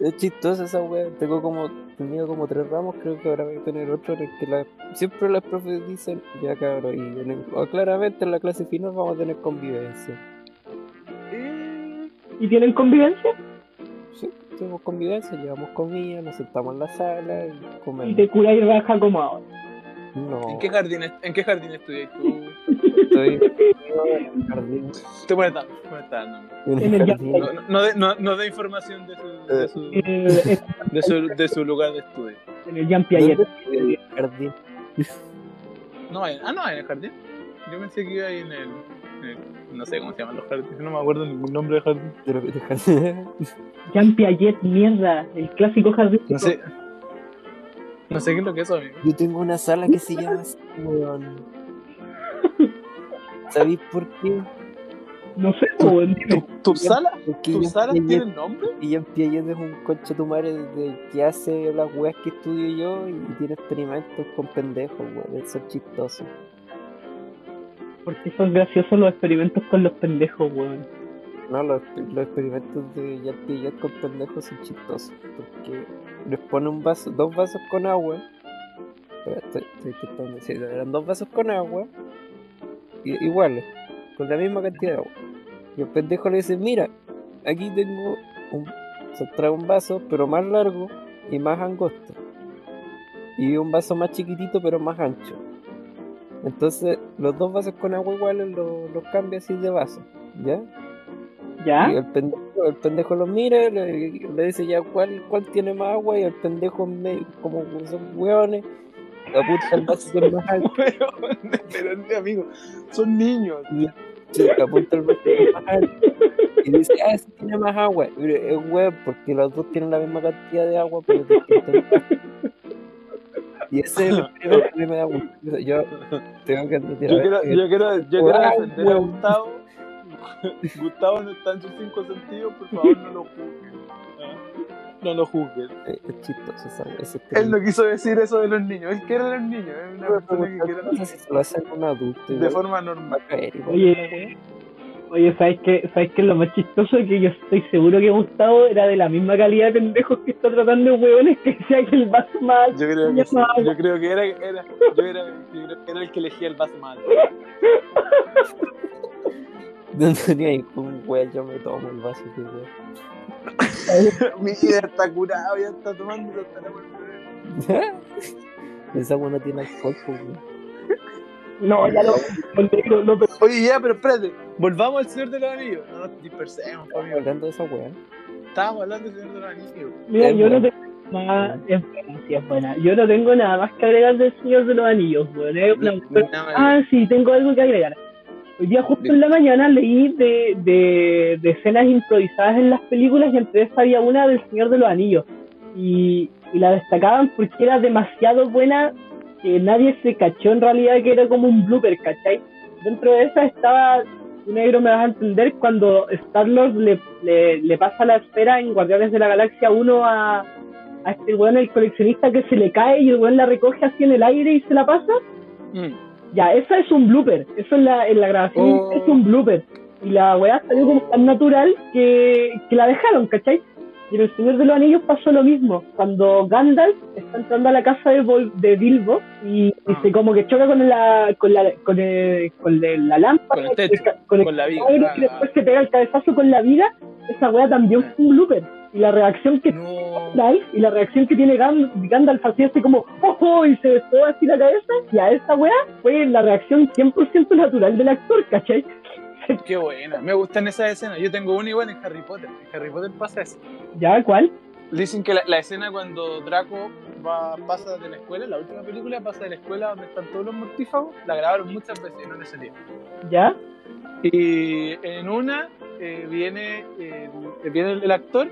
Es chistoso esa wea. Tengo como, tenido como tres ramos, creo que ahora voy a tener otro en el que la, siempre las profes dicen, ya cabrón, y en el- o claramente en la clase final vamos a tener convivencia. ¿Y tienen convivencia? Sí, tenemos convivencia, llevamos comida, nos sentamos en la sala y Y comemos. te cura y raja como ahora. No, ¿En qué jardín, en qué jardín estudias tú? estoy en el jardín. Te. En el jardín. No, no, no, de- no, información de su, de su, Eh, de su, de su lugar de estudio. en el Jean Piaget. ¿Dónde estoy en el jardín? No, ah, no, en el jardín. Yo pensé que iba ahí en el, No sé cómo se llaman los jardines. No me acuerdo ningún nombre de jardín. De. Jean Piaget, mierda. El clásico jardín. No sé. No sé qué es lo que es amigo. Yo tengo una sala que se llama así, weón. ¿Sabéis por qué? No sé, weón. ¿Tu, dime. tu sala? Porque ¿Tu Jean sala Piaget- tiene nombre? Y Jean Piaget es un concha tu madre de que hace las weas que estudio yo y tiene experimentos con pendejos, weón. Eso es chistoso. Porque son graciosos los experimentos con los pendejos, weón. No, los, los experimentos de Jean Piaget con pendejos son chistosos. Porque les pone un vaso, dos vasos con agua. Estoy, intentando decir, eran dos vasos con agua. iguales, con la misma cantidad de agua. Y el pendejo le dice, mira, aquí tengo un, se un vaso, pero más largo y más angosto. Y un vaso más chiquitito, pero más ancho. Entonces, los dos vasos con agua iguales los, los cambia así de vaso, ¿ya? ¿Ya? Y el pendejo, el pendejo lo mira, le, le dice ya cuál, cuál tiene más agua y el pendejo me- como son hueones, apunta el vaso que es más alto, Pero, pero, amigo, son niños. sí, apunta el vaso que es más alto y dice, ah, ese tiene más agua. Es hueón porque los dos tienen la misma cantidad de agua, pero. Y ese es el que me da gusto. Yo tengo que admitir, Yo a quiero, yo quiero, yo quiero defender a. Gustavo. Gustavo no está en sus cinco sentidos, por favor no lo juzguen. ¿ah? No lo juzguen. eh, es chistoso ese Él no quiso decir eso de los niños, él quiere a los niños, es una persona que quiere a los adulto. de forma normal. Oye, oye, ¿sabes qué? ¿Sabes qué es lo más chistoso? Que yo estoy seguro que Gustavo era de la misma calidad de pendejos que está tratando de hueones que decía que el vaso más Yo creo que sí. no. Yo creo que era, era, yo era, yo creo que era el que elegía el vaso mal. No tenía ahí un güey, yo me tomo el vaso. Mi vida está curado, ya está tomando hasta la muerte. Esa no tiene alcohol, pues, güey. No, ya lo negro, no, pero Oye, ya, pero espérate, volvamos al Señor de los Anillos. No nos dispersemos, amigo. hablando de esa weá. Estábamos hablando del Señor de los Anillos. Mira, Es yo no tengo nada, es buena, sí, es buena. Yo no tengo nada más que agregar del Señor de los Anillos, weón. Más. Ah, sí, tengo algo que agregar. Hoy día justo en la mañana leí de, de, de escenas improvisadas en las películas y entre esas había una del Señor de los Anillos. Y, y la destacaban porque era demasiado buena que nadie se cachó en realidad que era como un blooper, ¿cachai? Dentro de esa estaba, un negro me vas a entender, cuando Star-Lord le, le, le pasa la esfera en Guardianes de la Galaxia 1 a, a este weón, el coleccionista que se le cae y el weón la recoge así en el aire y se la pasa. Mm. Ya, esa es un blooper. Eso en la, en la grabación Oh. es un blooper. Y la weá salió como tan natural que, que la dejaron, ¿cachai? Y en El Señor de los Anillos pasó lo mismo. Cuando Gandalf está entrando a la casa de, Vol- de Bilbo y, y Ah. se como que choca con la, con la, con el- con el- la lámpara, Con el techo, con el con la Ah, y después se pega el cabezazo con la vida, esa weá también fue un blooper. Y la reacción que No. Gandalf y la reacción que tiene Gan- Gandalf así este como ¡Ojo! y se besó así la cabeza y a esa weá fue la reacción 100% natural del actor, ¿cachai? Qué buena. Me gustan esas escenas. Yo tengo una igual en Harry Potter. En Harry Potter pasa eso. ¿Ya? ¿Cuál? Dicen que la, la escena cuando Draco va, pasa de la escuela, la última película pasa de la escuela donde están todos los mortífagos, la grabaron muchas veces no le salía. ¿Ya? Y en una eh, viene, eh, viene el actor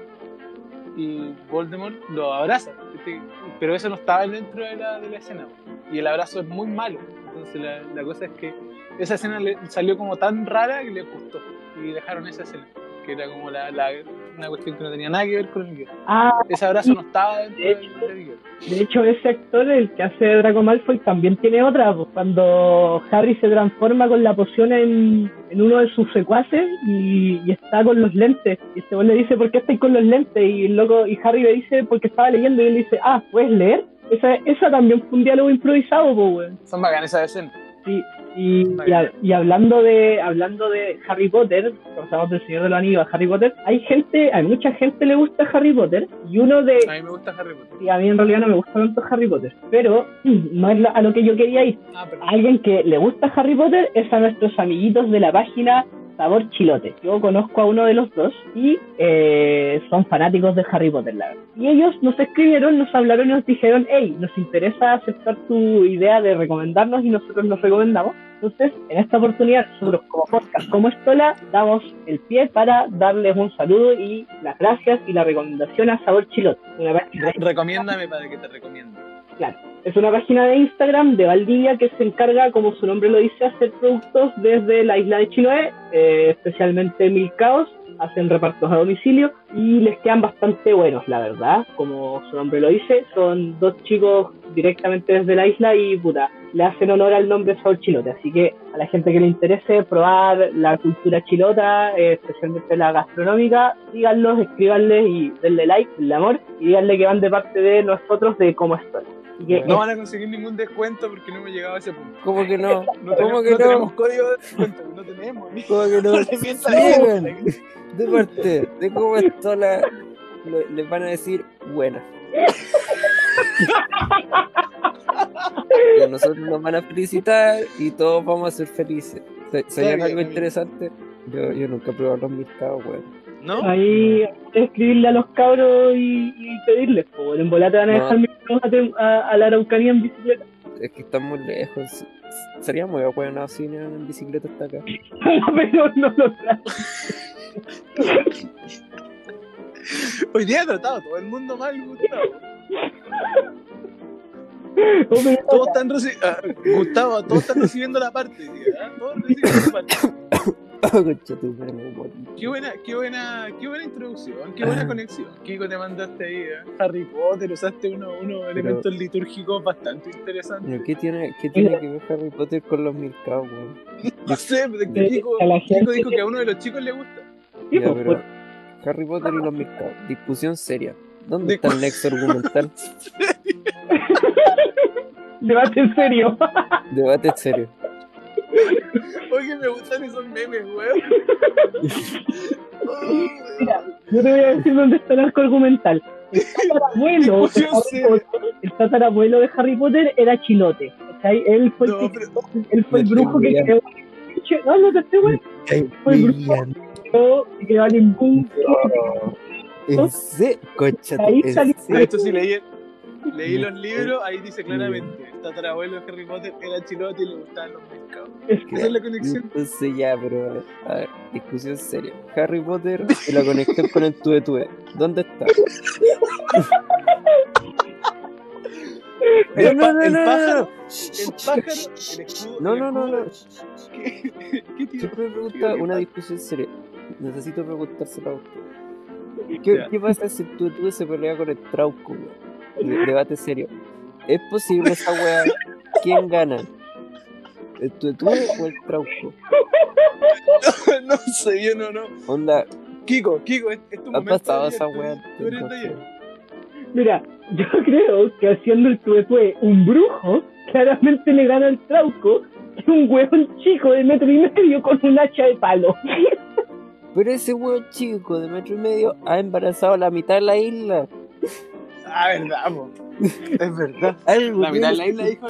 y Voldemort lo abraza. ¿viste? Pero eso no estaba dentro de la, de la escena. Y el abrazo es muy malo. Entonces la, la cosa es que esa escena le salió como tan rara que le gustó. Y dejaron esa escena. Que era como la, la, una cuestión que no tenía nada que ver con el guion. Ah, Ese abrazo no estaba dentro De del, hecho. del guion. de hecho ese actor, el que hace Draco Malfoy, también tiene otra. pues, cuando Harry se transforma con la poción en, en uno de sus secuaces y, y está con los lentes. Y este le dice, ¿por qué estáis con los lentes? Y el loco, y Harry le dice, porque estaba leyendo. Y él dice, ah, ¿puedes leer? Esa, esa también fue un diálogo improvisado, pues. Son bacanas esas escenas. Sí, y, y, a- y hablando de hablando de Harry Potter, pasamos del Señor de los Anillos a Harry Potter, hay gente, hay mucha gente le gusta Harry Potter y uno de A mí me gusta Harry Potter. y a mí en realidad no me gusta tanto Harry Potter, pero no es a lo que yo quería ir. Ah. Alguien que le gusta Harry Potter es a nuestros amiguitos de la página Sabor Chilote. Yo conozco a uno de los dos y eh, son fanáticos de Harry Potter, la verdad. Y ellos nos escribieron, nos hablaron y nos dijeron, hey, nos interesa aceptar tu idea de recomendarnos y nosotros nos recomendamos. Entonces, en esta oportunidad, nosotros como podcast, como Estola, damos el pie para darles un saludo y las gracias y la recomendación a Sabor Chilote. Una Recomiéndame para que te recomiendo. Claro, es una página de Instagram de Valdivia que se encarga, como su nombre lo dice, hacer productos desde la isla de Chiloé, eh, especialmente milcaos, hacen repartos a domicilio y les quedan bastante buenos, la verdad, como su nombre lo dice, son dos chicos directamente desde la isla y puta, le hacen honor al nombre Sabor Chilote, así que a la gente que le interese probar la cultura chilota, eh, especialmente la gastronómica, síganlos, escríbanles y denle like, denle amor y díganle que van de parte de nosotros de cómo estoy. No van a conseguir ningún descuento porque no hemos llegado a ese punto. ¿Cómo que no? No, ¿Cómo tenemos, que no no? tenemos código de descuento, no tenemos. ¿Cómo que no? Sigan. nadie. De parte, de cómo esto la, lo- les van a decir buena. Y a nosotros nos van a felicitar y todos vamos a ser felices. ¿Se- ¿Sería bien, algo bien. interesante? Yo, yo nunca he probado los mercados, weón. ¿No? ahí escribirle a los cabros y, y pedirles, pues en volata van a No. dejar mi a, a, a la Araucanía en bicicleta. Es que están muy lejos. Sería muy bueno si vinieran en bicicleta hasta acá. Pero no lo trae. Hoy día he tratado a todo el mundo mal, Gustavo. Todos están reci- ah, Gustavo, todos están recibiendo la parte, tío, ¿ah? Todos reciben la parte. Qué buena, qué buena, qué buena introducción, qué buena conexión. Kiko te mandaste ahí, ¿eh? Harry Potter, usaste unos, unos elementos litúrgicos bastante interesantes. Pero ¿Qué tiene, qué tiene que ver Harry Potter con los mercados, weón? No sé, de que Eh, Kiko, a Kiko dijo que a uno de los chicos le gusta. Ya, pero Harry Potter y los mercados. Discusión seria. ¿Dónde ¿De está el nexo argumental? debate en serio. Debate serio. Oye, me gustan esos memes, weón. Oh, Yo te voy a decir dónde está el arco argumental. El tatarabuelo, de Harry. Potter, el tatarabuelo de Harry Potter era Chilote. ¿cachai? Él fue, el No, que- pero- él fue el brujo que creó. No, no te estoy bueno. Fue el brujo que creó, que creó al Ahí ¿en salió- hecho, si leí, leí los libros, ahí dice claramente: el tatarabuelo de Harry Potter era chilote y le gustaban los pescados. Es Esa es la conexión. Entonces ya, pero a ver, a ver, discusión seria. Harry Potter y la conexión con el Tuve Tuve. ¿Dónde está? El, No, no, el no, no, pájaro, no. el pájaro, el escudo. No, el no, no, no. ¿Qué, qué tío? Siempre me pregunta una discusión seria. Necesito preguntárselo a usted. ¿Qué, ¿Qué pasa si el Tuve Tuve se pelea con el Trauco, weón? De- Debate serio. ¿Es posible esa weá? ¿Quién gana? ¿El Tuve o el Trauco? no sé, yo no, no. Onda, Kiko, Kiko, es, es tu ha momento. pasado esa weá. Mira, yo creo que haciendo el tuetue un brujo, claramente le gana al trauco que un hueón chico de metro y medio con un hacha de palo. Pero ese weón chico de metro y medio ha embarazado a la mitad de la isla. Ah, verdad, po. Es verdad. La mitad de la isla que dijo.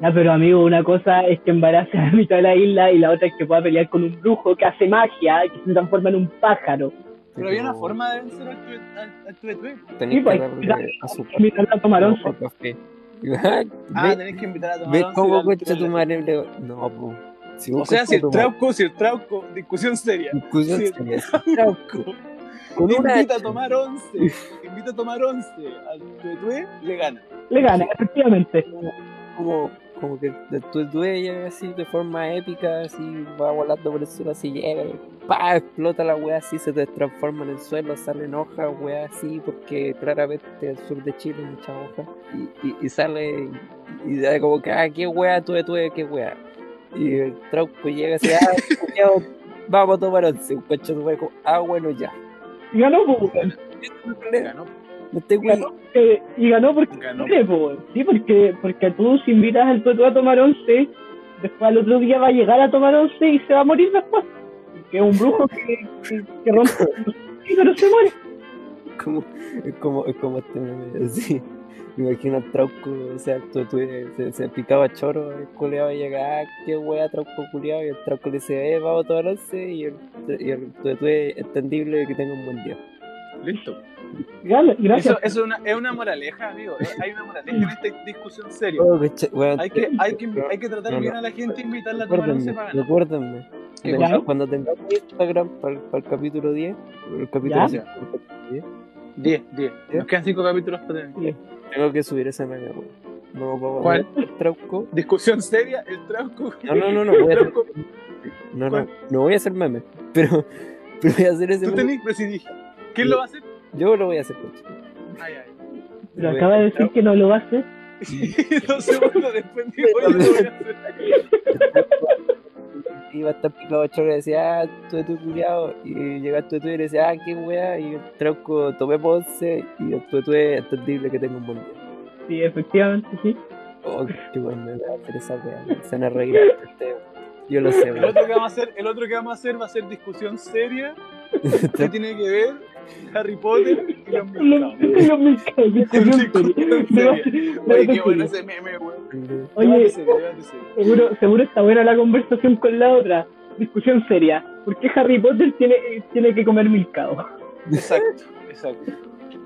Ya, pero amigo, una cosa es que embarace a la mitad de la isla y la otra es que pueda pelear con un brujo que hace magia y que se transforma en un pájaro. Pero había una forma de vencer al tuetue. Tenés Sí, que pues, darle azúcar Mira, la tomaron. o café. Ah, ¿Ves tenés que invitar a tomar ¿Ves once cómo tu madre? No, po. Si O sea, si el trauco, si el trauco, discusión seria. Discusión si seria, el trauco Con una invita a tomar once, invita a tomar once al tuetue, le gana. Le gana, efectivamente. como, como que el tuetue llega así de forma épica, así va volando por el suelo, así llega, pa, explota la wea así, se transforma en el suelo, salen hojas, wea así, porque claramente el sur de Chile mucha hoja, y, y, y sale, y, da como que, ah, qué wea, tuetue, qué wea. Y el trauco llega así, ah, vamos a tomar once, un coche de como, ah, bueno, ya. Y ganó, pues, weón. Ganó. No te Y ganó, porque- y ganó porque Ganó. po. Sí, porque, porque tú si invitas al tuetú a tomar once, después al otro día va a llegar a tomar once y se va a morir después. Que es un brujo que, que, que rompe pero se muere. como, es como, es como este meme, así. Me imagino al trauco, o sea, el tuetue se, se picaba choro, el culeado llega, ah, qué wea, trauco culiado, y el trauco le dice, eh, vamos a tomar once, y el, y el tuetue entendible que tenga un buen día. Listo. Gracias. Eso, eso es, una, es una moraleja, amigo. eh, Hay una moraleja en esta discusión seria. Oh, Hay que, hay que, hay que tratar No, no. bien a la gente e invitarla a tomar once para recuérdenme. Cuando tengamos Instagram para el, capítulo 10, el capítulo ¿Ya? 10, el capítulo 10, 10, 10. ¿Ya? Nos quedan 5 capítulos para tener. tengo que subir ese meme, weón. No puedo ¿Cuál? El trauco. Discusión seria, el trauco. No, no, no, no, voy a El hacer, trauco. no, no, no voy a hacer meme, pero, pero voy a hacer ese Tú meme. tenés, pero dije. ¿Quién lo va a hacer? Yo lo voy a hacer, coche. Ay, ay. Pero acaba de decir que no lo va a hacer. Dos segundos después digo, oye, lo voy a hacer. Iba a estar picado choro y decía, ah, tú eres tu culiado. Y llega tu y le decía, ah, qué wea. Y el trauco tomé ponce. Y el tuetú es entendible que tengo un buen día. Sí, efectivamente, sí. Oh, qué bueno me va a hacer esa wea. Se van a reír a este. Yo lo sé, El otro que vamos a hacer, el otro que vamos a hacer va a ser discusión seria. ¿Qué tiene que ver Harry Potter y los milcaos? los milcaos, discusión seria. Oye, qué bueno ese meme, weón. Oye, seguro, seguro está buena la conversación con la otra. Discusión seria. ¿Por qué Harry Potter tiene, tiene que comer milcao? Exacto, exacto.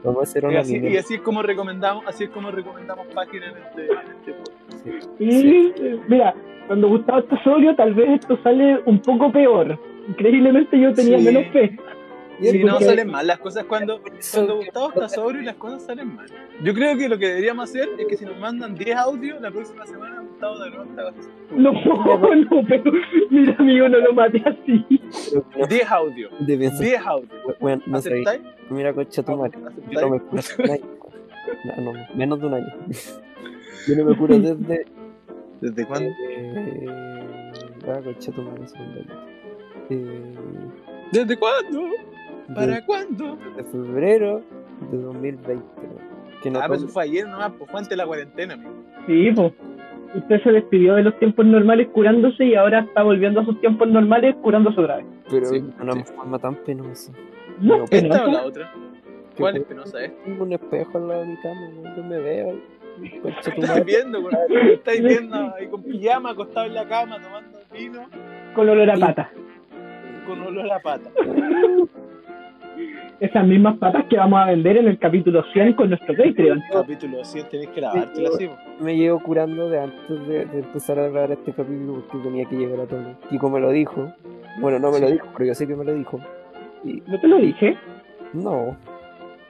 Vamos a hacer Y una así, y así es como recomendamos, así es como recomendamos páginas en este, en este podcast. Y mira, cuando Gustavo está sobrio, tal vez esto sale un poco peor. Increíblemente yo tenía Sí. menos fe. Si no salen mal las cosas cuando, cuando Gustavo está sobrio las cosas salen mal. Yo creo que lo que deberíamos hacer es que si nos mandan 10 audios, la próxima semana Gustavo de nuevo está No, no, pero mira, amigo, no lo mate así. 10 audios. De pensar, 10 audios. weón, no sé. ¿Aceptáis? Mira, coche tu madre. Yo no me curo. No, no, menos de un año. Yo no me curo desde. ¿Desde cuándo? Eh, ah, coche tu madre, segundo año. Eh, ¿Desde cuándo? De- ¿Para cuándo? de febrero de 2020. ¿no? Que no Ah, pero eso fue ayer nomás, pues fue antes de la cuarentena, amigo. Sí, pues. Usted se despidió de los tiempos normales curándose y ahora está volviendo a sus tiempos normales curándose otra vez. pero Sí, una sí. forma tan penosa. No, ¿Esta o la otra? ¿Cuál es penosa esta? Tengo un espejo al lado de mi cama, yo me veo. madre. viendo, güey. Estáis viendo ahí con pijama, acostado en la cama, tomando vino, con olor a pata. con olor a pata. Esas mismas patas que vamos a vender en el capítulo 100 con nuestro Patreon. Capítulo 100, tenéis que lavártela así. Me llevo curando de antes de, de empezar a grabar este capítulo porque tenía que llegar a todo. Kiko me lo dijo. Bueno, no me lo dijo, pero yo sé que me lo dijo. Y ¿No te lo dije? no.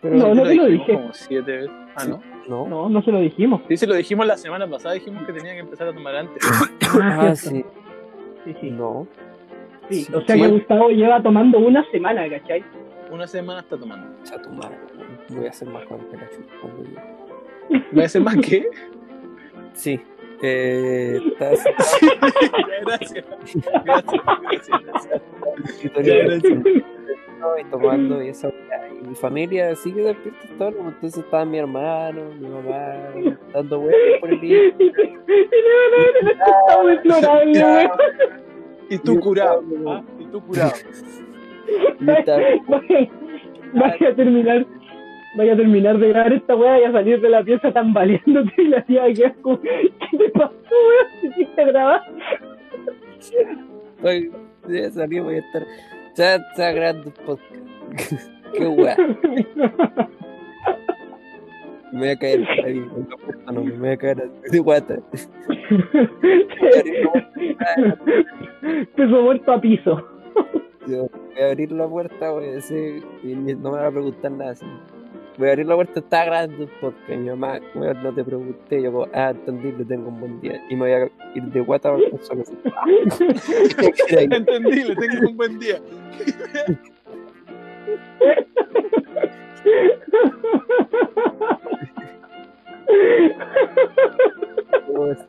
Pero No, no te lo dijimos dije. como siete veces. Ah, ¿no? no. No, no se lo dijimos. Sí, se lo dijimos la semana pasada, dijimos que tenía que empezar a tomar antes. Ah, cierto. sí. Sí, sí. No. Sí, Sí, O sea sí. que Gustavo lleva tomando una semana, ¿cachai? Una semana está tomando. Weón. Voy a hacer más Juan que la chupa cuando yo- ¿Me hace más que? Sí. Eh, estás Ya, gracias. Gracias, gracias, gracias. y tomando y esa weá. Y mi familia sigue despierta ahora, entonces estaba mi hermano, mi mamá, dando vueltas por el día. Y a el deplorable, weón. Y tú curado. ¿ah? Y tú curado. Vaya, vaya a terminar. Vaya a terminar de grabar esta weá y a salir de la pieza tambaleándote y la tía que como, ¿qué te pasó, weón? ¿Te hiciste grabar? Ay, ya salí, voy a estar. Ya está grabando podcast. Qué weá. Me voy a caer ahí, en la puerta, no, me voy a caer de guata. Peso muerto a piso. Yo voy a abrir la puerta, voy a decir, y no me va a preguntar nada así. voy a abrir la puerta, está grabando. Y mi mamá, no te pregunté. Yo, como, ah, entendí, le tengo un buen día. Y me voy a ir de guata bajo el suelo. así. Entendí, le tengo un buen día. Oh, esa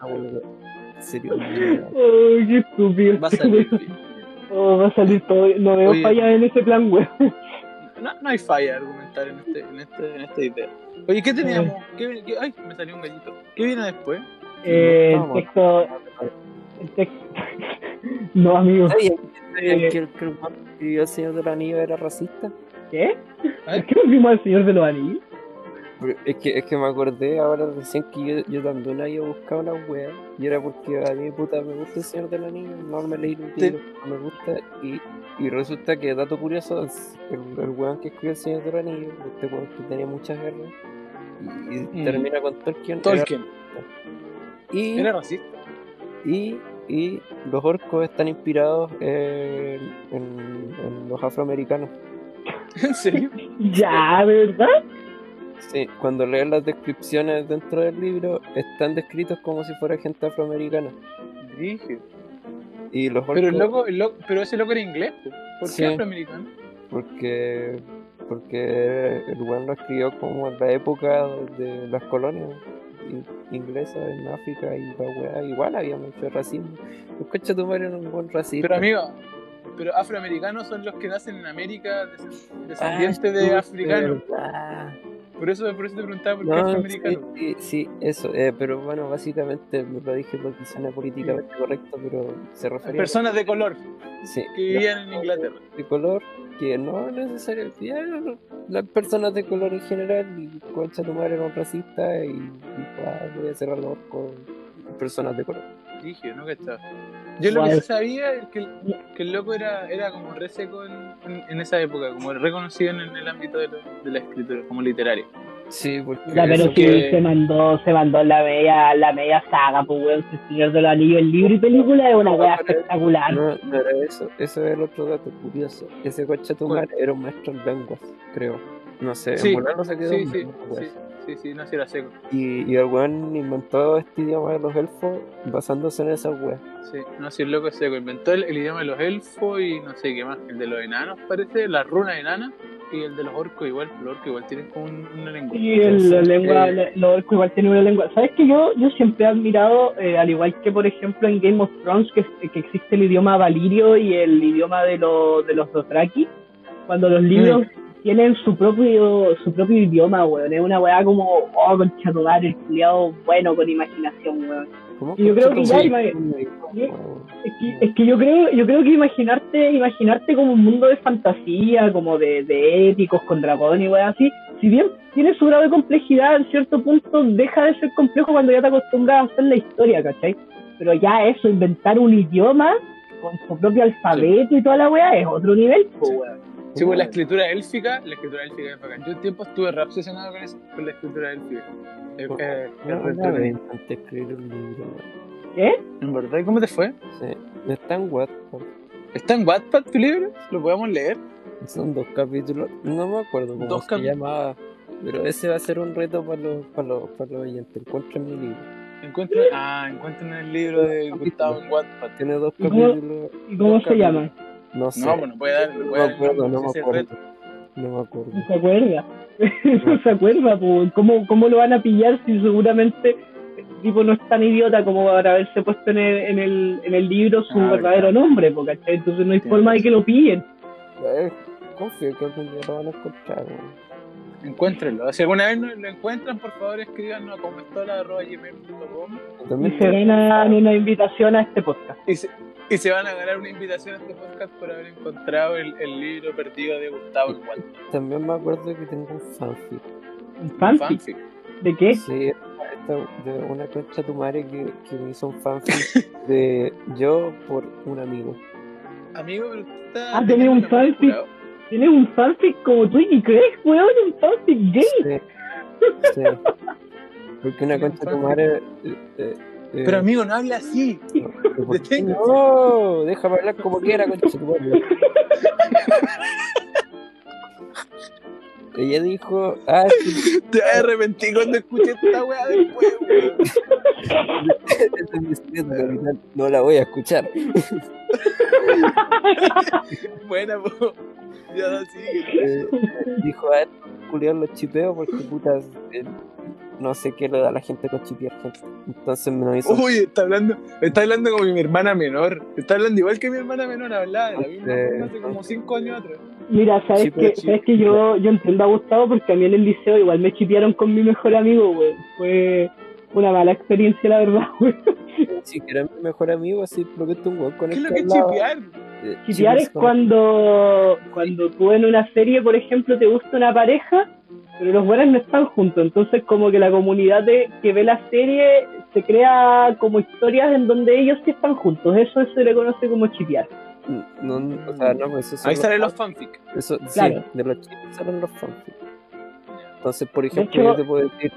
serio, mierda. Ay, qué estúpido. Va a salir bien. Oh, va a salir todo. No veo Oye. falla en ese plan, weón. No, no hay falla argumental en, este, en, este, en esta idea. Oye, ¿qué teníamos? ¿Qué, qué- ay, me salió un gallito. ¿Qué viene después? Eh, el texto. El texto. No, amigo. ¿Sabías que, que el que escribió El Señor del Anillo era racista? ¿Qué? ¿Eh? ¿Por qué volvimos al Señor de los Anillos? Es que, es que me acordé ahora recién que yo, yo también había buscado una wea y era porque a mí puta me gusta el Señor del Anillo, no me leí los Sí. libros, no me gusta y, y resulta que, dato curioso, el, el weón que escribió el Señor del Anillo, este weón que tenía muchas guerras y, y Mm. termina con Tolkien, era- Tolkien. y, Era racista. y, y los orcos están inspirados en, en- en los afroamericanos. ¿En serio? Ya, ¿de verdad? Sí, cuando lees las descripciones dentro del libro, están descritos como si fuera gente afroamericana. Dije. Y los Pero el loco, el loco, pero ese loco era inglés, po. ¿por Sí. qué afroamericano? porque porque el weón lo escribió como en la época de las colonias in- inglesas en África y la weá, igual había mucho racismo. Los coches era un buen racista. Pero amigo, pero afroamericanos son los que nacen en América, Ah, descendientes de africanos. verdad. Por eso, por eso te preguntaba por qué No, afroamericano. sí, sí, sí, eso, eh, pero bueno, básicamente lo dije porque suena políticamente correcto, pero se refería Personas de color sí, que vivían en Inglaterra. de color que no es necesario no, las personas de color en general y concha tu madre era un racista y dijo ah, voy a cerrar los con personas de color Dije, ¿no? Que estaba. Yo lo que sí sabía es que el, que el loco era, era como re seco en, en- en esa época, como reconocido en el ámbito de, lo- de la escritura, como literario. sí porque Ya, pero sí, que- se mandó, se mandó la media, la media saga, pues weón, el Señor de los Anillos, el libro y película es una No, weá espectacular. no, no era eso eso es el otro dato curioso ese ¿Cuál? madre era un maestro en lenguas creo no sé Sí, en no se quedó Sí, sí, sí, sí, sí, no, era seco. y, y el weón inventó este idioma de los elfos basándose en esa wea Sí, no, sí, el loco es seco. Inventó el, el idioma de los elfos y no sé qué más. El de los enanos, parece, las runas enanas. Y el de los orcos igual, los orcos igual tienen como un- una lengua. Sí, el, la lengua, eh, los orcos igual tienen una lengua. ¿Sabes que yo, yo siempre he admirado, eh, al igual que por ejemplo en Game of Thrones, que, que existe el idioma valirio y el idioma de, los de los Dothraki, cuando los libros tienen su propio su propio idioma, weón. Es una weá como, oh, concha tu madre, el culiao bueno con imaginación, weón. ¿Cómo Y yo creo que ya Es que, es que yo creo, yo creo que imaginarte, imaginarte como un mundo de fantasía, como de, de épicos con dragón y weas así, si bien tiene su grado de complejidad, en cierto punto deja de ser complejo cuando ya te acostumbras a hacer la historia, ¿cachai? Pero ya eso, inventar un idioma con su propio alfabeto y toda la wea es otro nivel, po, Sí. weón. Sí, pues la escritura élfica, la escritura élfica es bacán. Yo un tiempo estuve re obsesionado con eso, con la escritura élfica. Es No, intenté escribir un libro, weón. ¿Qué? ¿En verdad? ¿Y cómo te fue? Sí, está en Wattpad. ¿Está en Wattpad tu libro? ¿Lo podemos leer? Son dos capítulos, no me acuerdo cómo Dos se llamaba, pero ese va a ser un reto para los, para los, para los oyentes. Encuentren mi libro. Encuentren, ah, encuentren el libro de Gustavo en Wattpad. Tiene dos ¿Y cómo- capítulos, ¿Y cómo Dos se capítulos. llama? No sé. No, pues no puede dar, no no puede me acuerdo, no me acuerdo. No me acuerdo. No se acuerda. no se acuerda, po. ¿Cómo, ¿Cómo lo van a pillar si seguramente el tipo no es tan idiota como para haberse puesto en el, en el, en el libro su Ah, verdadero verdad. nombre, ¿cachai? Entonces no hay Tienes forma de que lo pillen. Confío que algún día lo van a encontrar. weón. Encuéntrenlo. Si alguna vez no lo encuentran, por favor escríbanos a comestola.gmail.com Y También se ganan una invitación a este podcast. y se, y se van a ganar una invitación a este podcast por haber encontrado el, el libro perdido de Gustavo Wattpad. También me acuerdo que tengo un fanfic. ¿Un fanfic? Fanfic. ¿De qué? Sí, esta, de una concha tu madre que, que me hizo un fanfic de yo por un amigo. Amigo, pero usted está. Ah, tenía un fanfic. ¿Tienes un fanfic como Twiggy Craig, weón? ¿Un fanfic gay? Sí, sí. Porque una concha tu fanfic. madre. eh, eh, eh, Pero amigo, no hable así. ¿por qué deténgase. No, déjame hablar como quiera, concha tu madre. ella dijo, ah, sí, Te vas a arrepentir cuando escuches esta weá después, weón. no la voy a escuchar. Buena, po. Ya, sí. Eh, dijo, a él, culiar los chipeos porque putas, eh, no sé qué le da a la gente con chipear gente. Entonces me lo hizo. Uy, está hablando, está hablando como mi hermana menor. Está hablando igual que mi hermana menor, hablaba de la misma Eh, forma hace como 5 años atrás. Mira, sabes que, sí. sabes que yo, yo entiendo a Gustavo porque a mí en el liceo igual me chipearon con mi mejor amigo, güey. Fue una mala experiencia, la verdad, güey. Si que era mi mejor amigo, así prometo un weón con ¿Qué es lo que es chipear? Eh, Chipear es chipear con- cuando, cuando tú en una serie, por ejemplo, te gusta una pareja, pero los buenos no están juntos. Entonces, como que la comunidad de, que ve la serie se crea como historias en donde ellos sí están juntos. Eso se le conoce como chipear. No, no, o sea, no, pues eso Ahí salen los los fanfic. Eso, Claro. sí, de los chicos salen los fanfic. Entonces, por ejemplo, hecho- yo te puedo decir,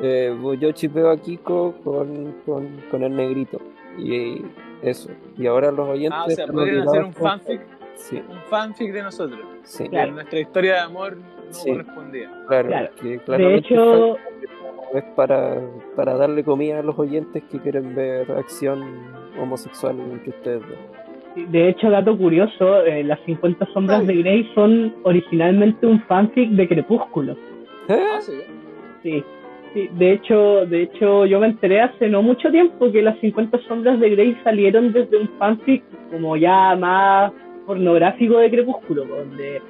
eh, pues yo chipeo a Kiko con, con, con el negrito. Y eso. Y ahora los oyentes. Ah, o sea, podrían hacer un fanfic, Sí, un fanfic de nosotros. sí, Claro. Nuestra historia de amor no Sí. correspondía. claro. Claro. que De hecho, es para, para darle comida a los oyentes que quieren ver acción homosexual entre ustedes dos. de hecho, dato curioso, eh, las 50 sombras Ay. de Grey son originalmente un fanfic de Crepúsculo. ¿Eh? Ah, sí. Sí, sí, de hecho, de hecho yo me enteré hace no mucho tiempo que las 50 sombras de Grey salieron desde un fanfic como ya más pornográfico de Crepúsculo, donde,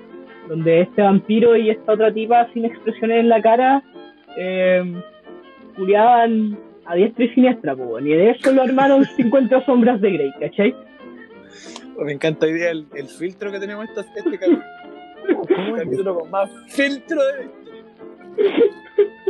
donde este vampiro y esta otra tipa sin expresiones en la cara eh, a diestra y siniestra, po, y de eso lo armaron 50 sombras de Grey, ¿cachai? Me encanta día el, el filtro que tenemos esta, este capítulo. Capítulo con más filtro de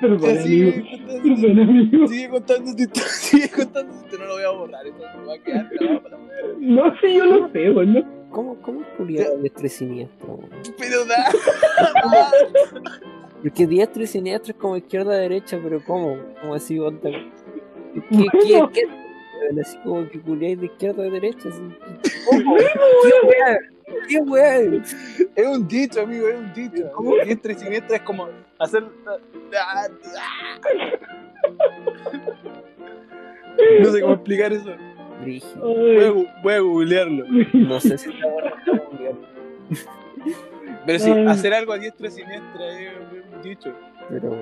Ya, sigue, amigo. contando, Perdón, amigo. sigue contando tu historia, sigue contando tu historia, no lo voy a borrar, esto me va a quedar grabado para la mujer. No sé, yo no sé, bueno. ¿Cómo, cómo es culiar a diestro y siniestro? weón? Pero da. Porque diestro y siniestro es como izquierda-derecha, pero ¿cómo? ¿Cómo así, onda? ¿Qué, Bueno. qué, qué? Así como que culiáis de izquierda a derecha. Así. ¿Cómo? ¿Qué? ¿Qué weá? Es un dicho, amigo, es un dicho. ¿Cómo? Diestra y siniestra es como hacer. No sé cómo explicar eso. Voy a, voy a googlearlo. No sé si está bueno Pero sí, hacer algo a diestra y siniestra es un dicho. pero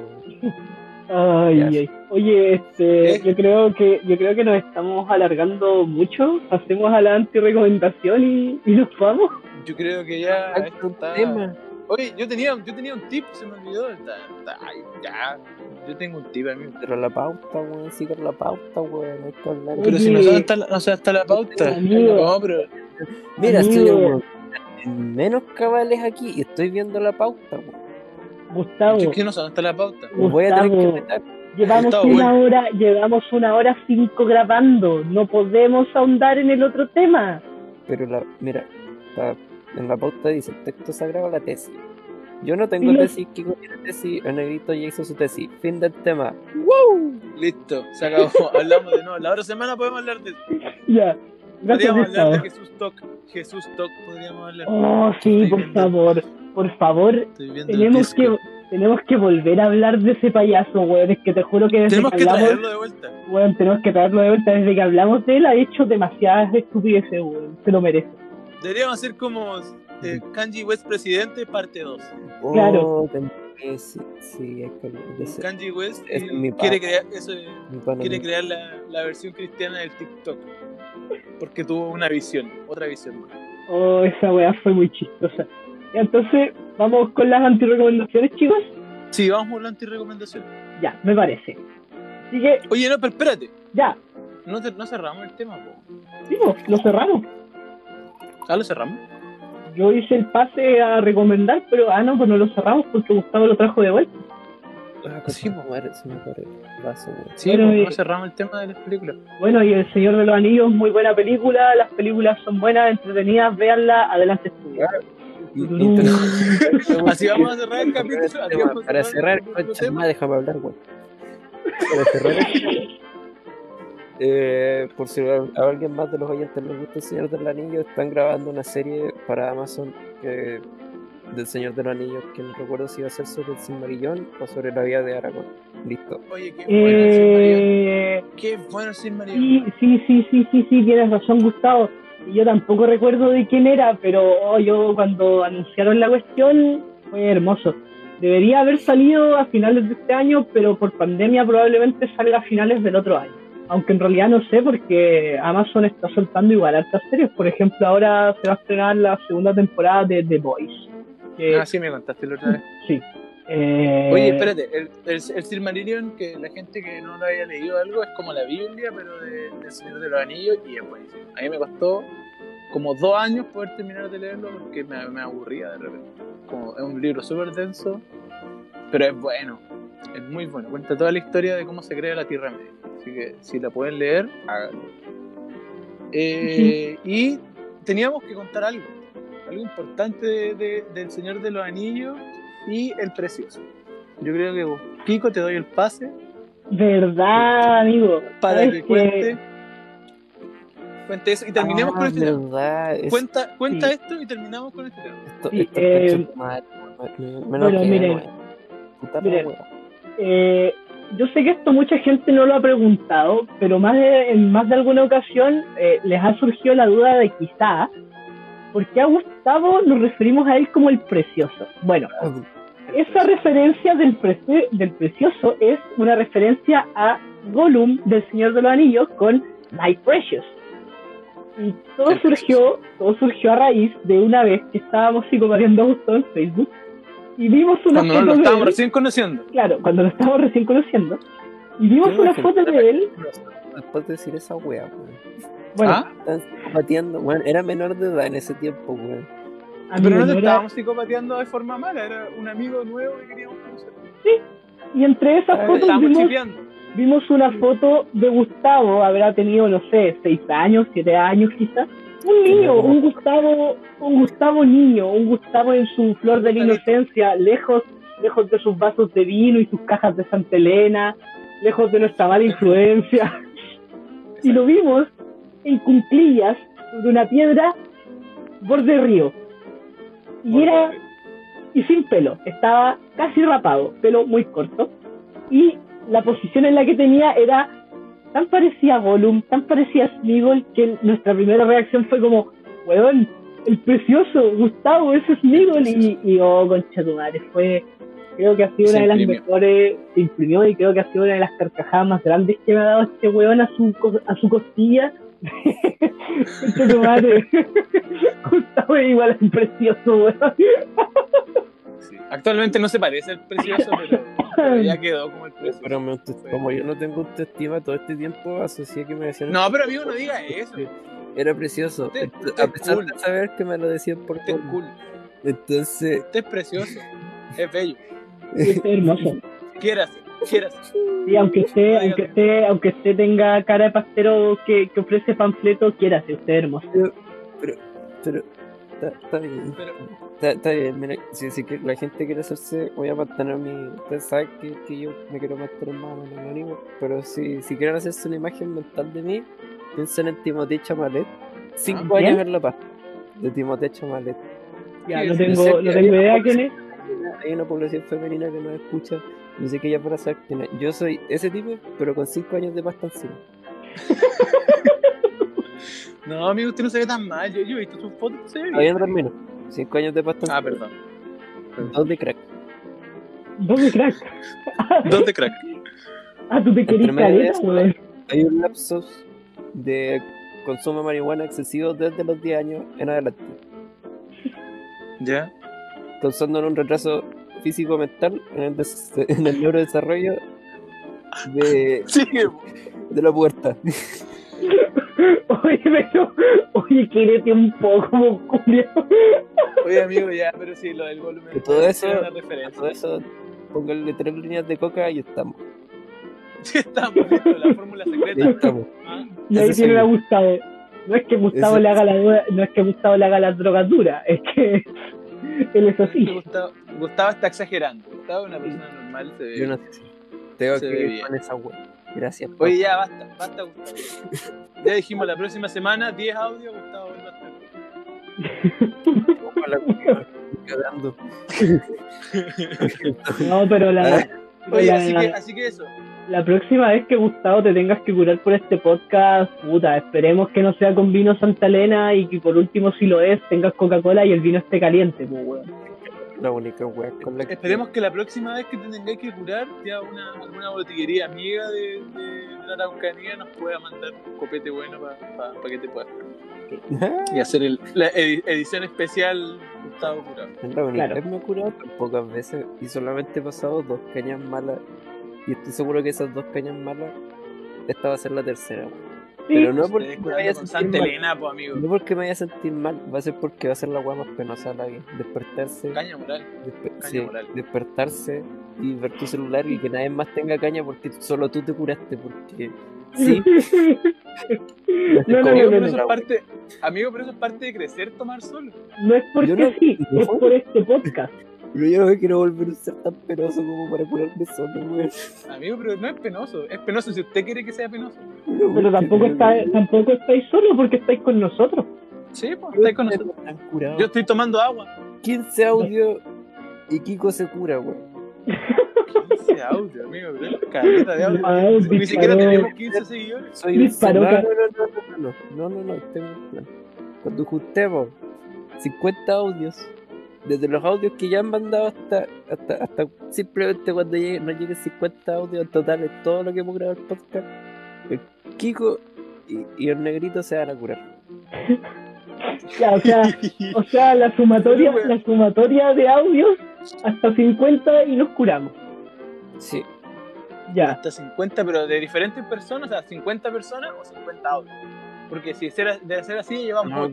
Ay, ay. Oye, este, ¿Eh? yo creo que yo creo que nos estamos alargando mucho. Pasemos a la anti-recomendación y, y nos vamos. Yo creo que ya esto un está. tema. Oye, yo tenía, yo tenía un tip, se me olvidó. Está- está- ay, ya. Yo tengo un tip, amigo. Pero la pauta, weón, sigue la pauta, weón, hay que hablar. Pero si no sabe hasta la, no hasta la pauta. Amigo. No, pero. Mira, Amigo. estoy en- en menos cabales aquí y estoy viendo la pauta, weón. Gustavo, Es que no sabe hasta la pauta. Me Voy a tener que Gustavo, meter. llevamos Gustavo, una bueno. hora, llevamos una hora cinco grabando. No podemos ahondar en el otro tema. Pero la, mira, está- en la pauta dice texto sagrado la tesis. Yo no tengo Sí, tesis, Kiko tiene tesis, el negrito ya hizo su tesis. Fin del tema. Listo, se acabó. Hablamos de nuevo. La otra semana podemos hablar de. Ya. Gracias, Podríamos hablar de Gustavo. Jesús Toc. Jesús Toc podríamos hablar. Oh, sí, por favor. Por favor, tenemos que, tenemos que volver a hablar de ese payaso, weón. Es que te juro que desde Tenemos que que hablamos... traerlo de vuelta. Weón, tenemos que traerlo de vuelta. Desde que hablamos de él ha hecho demasiadas estupideces, weón. Se lo merece. Deberíamos hacer como eh, Kanji West presidente, parte 2. Claro. Oh, eh, sí, sí, hay que. Kanji West es mi quiere crear, eso, es- Mi pana, quiere mi- crear la, la versión cristiana del TikTok. Porque tuvo una visión, otra visión. Oh, esa weá fue muy chistosa. Entonces, vamos con las antirecomendaciones, chicos. Sí, vamos por la antirecomendación. Ya, me parece. Así que, Oye, no, pero espérate. ya, No, te- no cerramos el tema, po. digo, lo cerramos. Ah, lo cerramos. Yo hice el pase a recomendar, pero ah, no, pues no lo cerramos porque Gustavo lo trajo de vuelta. Ah, Sí, sí, madre, se me vaso. Sí, Bueno, pues, y- no cerramos el tema de las películas. Bueno, y El Señor de los Anillos, muy buena película. Las películas son buenas, entretenidas, véanla. Adelante, estudio. Así vamos a cerrar el capítulo. Para cerrar, cerrar el capítulo concha, tema. más déjame hablar, weón. Para cerrar. Eh, por si a a alguien más de los oyentes les gusta el Señor del Anillo, están grabando una serie para Amazon que del Señor de los Anillos, que no recuerdo si iba a ser sobre el Silmarillón o sobre la vida de Aragorn. Listo. Oye, qué bueno el Silmarillion. Eh, Qué bueno el Silmarillion. sí, sí, sí, sí, sí, sí, tienes razón, Gustavo. Yo tampoco recuerdo de quién era, pero oh, yo cuando anunciaron la cuestión fue hermoso. Debería haber salido a finales de este año, pero por pandemia probablemente salga a finales del otro año. Aunque en realidad no sé porque Amazon está soltando igual hartas series. Por ejemplo, ahora se va a estrenar la segunda temporada de The Boys. que- Ah, sí, me contaste la otra vez. sí. Eh, Oye, espérate, el, el, el Silmarillion, que la gente que no lo haya leído algo, es como la Biblia, pero de, del Señor de los Anillos, y es buenísimo. A mí me costó como dos años poder terminar de leerlo porque me, me aburría de repente. Como, es un libro súper denso, pero es bueno, es muy bueno. Cuenta toda la historia de cómo se crea la Tierra Media. Así que si la pueden leer, háganlo. Eh, Y teníamos que contar algo, algo importante de- de- del Señor de los Anillos y el Precioso. Yo creo que Kiko te doy el pase ¿Verdad, amigo? para ¿Sabes que cuente, cuente eso y terminemos Ah, con este tema. verdad. es- Cuenta, cuenta sí. esto y terminamos con este tema. esto, Sí, esto eh, concha tu madre, me- me bueno, enojé, miren, miren. Eh, yo sé que esto mucha gente no lo ha preguntado, pero más de, en más de alguna ocasión eh, les ha surgido la duda de quizá, ¿por qué a Gustavo nos referimos a él como el precioso? Bueno, esa referencia del, prece- del precioso es una referencia a Gollum del Señor de los Anillos con My Precious. Y todo El surgió, todo surgió a raíz de una vez que estábamos psicopateando a Gustavo en Facebook y vimos una Cuando foto lo de estábamos él recién conociendo. claro, cuando lo estábamos recién conociendo, y vimos una foto de él, Después de decir esa wea, weón. Bueno, ¿Ah? Están pateando, weón. Era menor de edad en ese tiempo, weón. Pero no te era- estábamos psicopateando de forma mala, era un amigo nuevo que queríamos conocer. y entre esas Ah, fotos vimos, chipeando. vimos una foto de Gustavo, habrá tenido, no sé, seis años, siete años quizás, un niño, un Gustavo, un Gustavo niño, un Gustavo en su flor de la inocencia, lejos, lejos de sus vasos de vino y sus cajas de Santa Elena, lejos de nuestra mala influencia. y lo vimos en cunclillas de una piedra borde río. Y era y sin pelo, estaba casi rapado, pelo muy corto. Y la posición en la que tenía era tan parecida a Gollum, tan parecida a Smeagol, que nuestra primera reacción fue como, weón, el precioso, Gustavo, ese es Smeagol. Y, y oh, concha tu madre, fue, creo que ha sido Se una de las mejores, se imprimió y creo que ha sido una de las carcajadas más grandes que me ha dado este weón a su, a su costilla. Tu madre. Gustavo es igual al precioso, weón. Sí. Actualmente no se parece al precioso, pero, pero ya quedó como el precioso. Pero me como yo no tengo autoestima todo este tiempo, asocié que me decían. No, pero amigo, no digas eso. Era precioso. Usted- usted a pesar cool. de saber que me lo decían por Usted cool. Entonces, Usted es precioso. Es bello. Usted es hermoso. Quiérase, quiérase. Y aunque usted, aunque usted, aunque usted tenga cara de pastero que, que ofrece panfletos, quiera ser usted es hermoso. pero está, está bien. Pero, Está, está bien, mira, si, si que la gente quiere hacerse, voy a mantener mi. Ustedes saben que, que yo me quiero mantener más o menos anónimo, pero si, si quieren hacerse una imagen mental de mí, piensen en Timothée Chamalet. Cinco Ah, años en La Paz, de Timothée Chamalet. Ya, Sí, no sí, tengo, no tengo hay idea una quién es. Hay una población femenina que nos escucha, yo sé que ella saber quién es. Yo soy ese tipo, pero con cinco años de pasta encima. no, amigo, usted no se ve tan mal. Yo, yo he visto sus fotos, se ve bien. Todavía no termino. Cinco años de pasta Ah, encima. perdón. Dos de crack. ¿Dónde crack? Dos de crack. Ah, tú te de caleta, weón. Hay un lapsus de consumo de marihuana excesivo desde los 10 años en adelante, ¿Ya? causando un retraso físico-mental en el, des- en el neurodesarrollo de, Sí, de la pubertad. Oye, pero, oye, quírete un poco, Julio. Oye, amigo, ya, pero sí, lo del volumen. Que todo eso- una referencia. Todo eso, pónganle tres líneas de coca y estamos. Sí, estamos la fórmula Y secreta. estamos. Ah, Y ahí Ese tiene a. Gustavo. No es que Gustavo Ese- le haga la no es que Gustavo le haga las drogas duras, es que él es así. Gustavo, Gustavo está exagerando. Gustavo es una persona normal, se ve. Yo no sé si tengo Se que ir con esa wea. Gracias. Oye, ya, basta, basta, Gustavo. Ya dijimos, la próxima semana, 10 audios, Gustavo vuelve a estar. Ojalá, cagando. No, pero la, Oye, la- así que, así que eso. La próxima vez que Gustavo te tengas que curar por este podcast, puta, esperemos que no sea con vino Santa Elena y que por último, si lo es, tengas Coca-Cola y el vino esté caliente, pues, weón. La única wea con la. Esperemos que la próxima vez que te tengáis que curar, ya una, alguna botillería amiga de, de, de la Araucanía nos pueda mandar un copete bueno para que te puedas curar. Y hacer el, la edi- edición especial Gustavo Curado. Es la única Claro. curado pocas veces y solamente he pasado dos cañas malas. Y estoy seguro que esas dos cañas malas, esta va a ser la tercera. Sí, Pero no Ustedes porque me vaya a sentir Santa mal. Elena, pues amigo. No porque me vaya a sentir mal, va a ser porque va a ser la weá más penosa de la vida. Despertarse, Caña moral. despe- caña sí, moral. despertarse y ver tu celular y que nadie más tenga caña porque solo tú te curaste. Porque sí, No, no, Amigo, no, pero no, eso no. es parte, amigo, pero eso es parte de crecer tomar solo. No es porque Yo no- sí, no. es por este podcast. Pero yo no me quiero volver a ser tan penoso como para curarme solo, weón. Amigo, pero no es penoso. Es penoso si usted quiere que sea penoso. Pero tampoco, está, tampoco estáis solos porque estáis con nosotros. Sí, pues, estáis con nosotros. Yo estoy tomando agua. 15 audios y Kiko se cura, weón. 15 audio, amigo, pero es caleta de audio. Ni siquiera tenemos 15 seguidores. Soy no, no, no, no, no, no, no, no, no, tengo un plan. Cuando juntemos 50 audios, desde los audios que ya han mandado hasta, hasta, hasta simplemente cuando llegue, no lleguen 50 audios en total en todo lo que hemos grabado el podcast, el Kiko y, y el negrito se van a curar. Ya, o sea, o sea la sumatoria, la sumatoria de audios hasta 50 y nos curamos. Sí, Ya. Hasta 50, pero de diferentes personas, o sea, 50 personas o 50 audios. Porque si será- de ser así, llevamos no,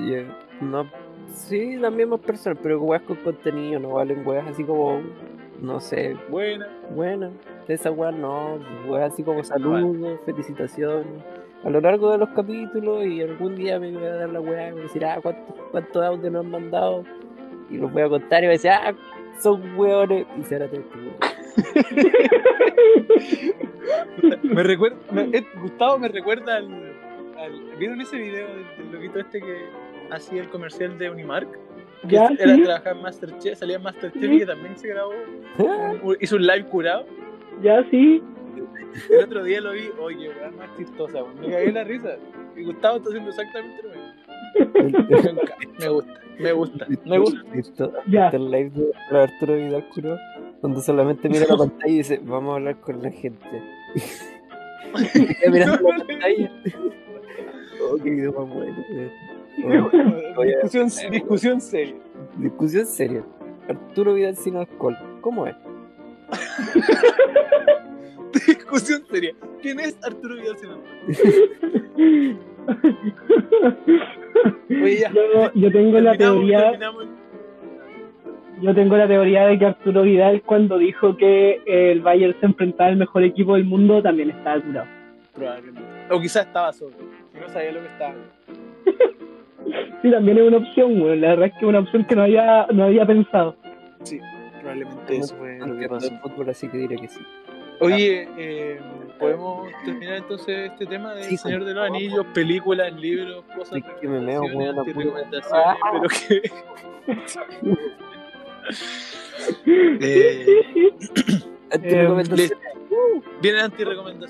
eh, no, sí, las mismas personas, pero weas con contenido, no valen weas así como, no sé, Buena. Bueno, esa weá no, weá así como vale. saludos, felicitaciones. A lo largo de los capítulos y algún día me voy a dar la weá y voy a decir, ah, ¿cuántos, cuántos audios nos han mandado? Y los voy a contar y voy a decir, ah, son weones. Y se van a tener que curar. Me recuerda, me- eh, Gustavo me recuerda al, al- ¿Vieron ese video del, del loquito este que hacía el comercial de Unimark? Que Ya, era sí. trabajar en Masterchef, salía en Masterchef Sí. y que también se grabó, un- hizo un live curado. Ya sí. El otro día lo vi, oye, weá, más chistosa, weón. me cagué la risa. Y Gustavo está haciendo exactamente lo mismo. Me gusta, me gusta, me gusta. Ya. el live de Arturo Vidal curó, donde solamente mira la pantalla y dice, vamos a hablar con la gente. Y mirando la pantalla. Oh, qué video más bueno. Oye, Discusión, discusión seria. Discusión seria. Arturo Vidal sin alcohol. ¿Cómo es? Discusión seria. ¿Quién es Arturo Vidal Sinaloa? Oye, ya. Yo, yo tengo la teoría, terminamos. yo tengo la teoría de que Arturo Vidal cuando dijo que el Bayern se enfrentaba al mejor equipo del mundo también estaba curado. Probablemente. O quizás estaba solo. Y no sabía lo que estaba. Sí, también es una opción, güey. La verdad es que es una opción que no había, no había pensado. Sí, probablemente eso fue lo que pasó. el fútbol, así que diré que sí. Oye, eh, ¿podemos terminar entonces este tema del Sí, Señor de los. Anillos, películas, libros, cosas, Es que me meo, recomendaciones, weón, la antirrecomendaciones, puta. pero que... eh, Antes Eh, recomendaciones, vienen.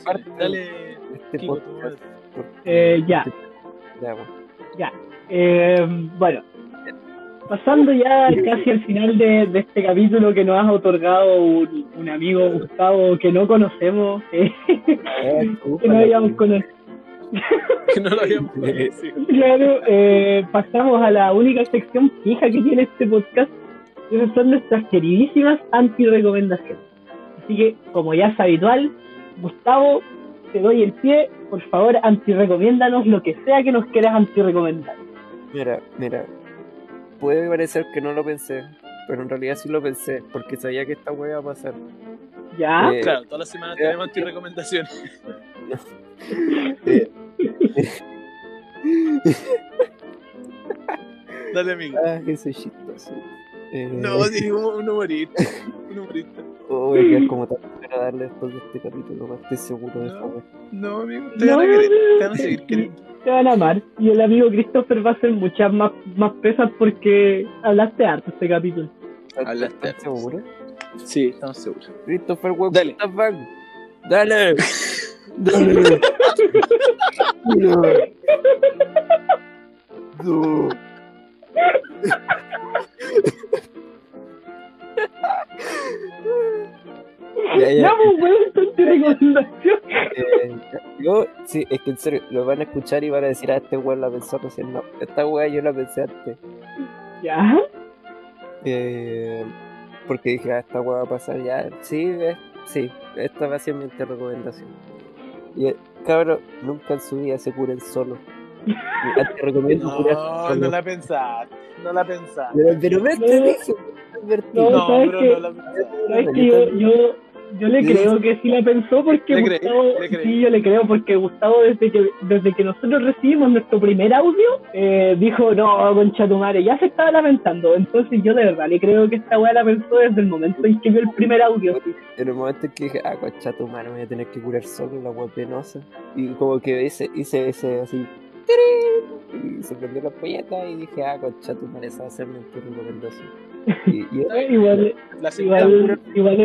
Parte- Dale, este Kiko, podcast. por- Eh, ya. Ya, bueno. Eh, bueno, pasando ya casi al final de, de este capítulo que nos has otorgado un, un amigo Gustavo que no conocemos, eh, que no habíamos conocido. que no lo habíamos conocido. Claro, eh, pasamos a la única sección fija que tiene este podcast, esas son nuestras queridísimas anti-recomendaciones. Así que, como ya es habitual, Gustavo, te doy el pie, por favor, anti-recomiéndanos lo que sea que nos quieras anti-recomendar. Mira, mira. Puede parecer que no lo pensé, pero en realidad sí lo pensé, porque sabía que esta wea iba a pasar. ¿Ya? Eh, Claro, todas las semanas tenemos antirrecomendaciones. eh, Dale, amigo. ah, que soy chistoso. Eh, No, digo un humorista. Un humorista. Oh, voy a quedar como tan agradable después de este capítulo, weón. Estoy seguro de eso, No. No, amigo, te No, van a querer, no, te van a seguir queriendo. Te van a amar. Y el amigo Christopher va a hacer muchas más, más pesas porque hablaste harto este capítulo. Hablaste. ¿Estás seguro? Sí, estamos seguros. Christopher, weón, Dale. Dale. Dale. No. No. Ya, ya. Pues, recomendación. Eh, yo, sí, es que en serio, lo van a escuchar y van a decir, ah, este weón la pensó recién. No, esta weá yo la pensé antes. Ya. Eh, porque dije, ah, esta weá va a pasar ya. Sí, eh, sí, esta va a ser mi recomendación. Y eh, cabrón, nunca en su vida se curen solo. Te recomiendo No, no la pensaste. No la pensaste. Pero, pero ves, te No. dije. No, No, ¿sabes pero qué? no la pensaste. ¿Sabes que yo, yo, yo le creo que sí la pensó porque Le creí, Gustavo, le creí. sí, yo le creo porque Gustavo desde que desde que nosotros recibimos nuestro primer audio eh, dijo no concha tu madre ya se estaba lamentando entonces yo de verdad le creo que esta weá la pensó desde el momento en que vio el primer audio sí. En el momento en que dije, ah, concha tu mano, me voy a tener que curar solo la weá penosa. Y como que hice, hice ese así. ¡Tirín! Y se prendió la polleta y dije, ah, concha tu madre, esa va a ser mi recomendación. Y, y igual La igual igual,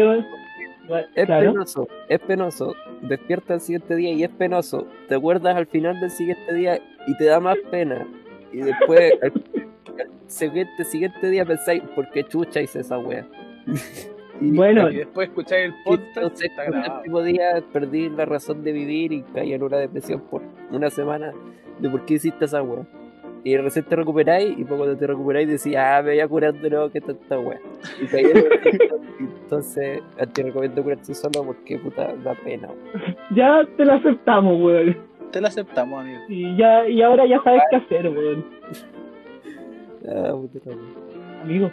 igual, es claro penoso, es penoso. Despierta el siguiente día y es penoso. Te acuerdas al final del siguiente día y te da más pena. Y después, al, al siguiente, siguiente día pensáis, ¿por qué chucha hice esa wea? Y- bueno Y después escucháis el podcast. entonces, está el séptimo día perdí la razón de vivir y caí en una depresión por una semana de por qué hiciste esa wea. Y recién te recuperáis y cuando te recuperáis decís, ah, me voy a curar de nuevo que tanta wea. Y. Y entonces te recomiendo curarse solo porque puta da pena. wea. ya te lo aceptamos weón Te la aceptamos, amigo. y ya y ahora ya sabes qué hacer weón Ah, puta la amigo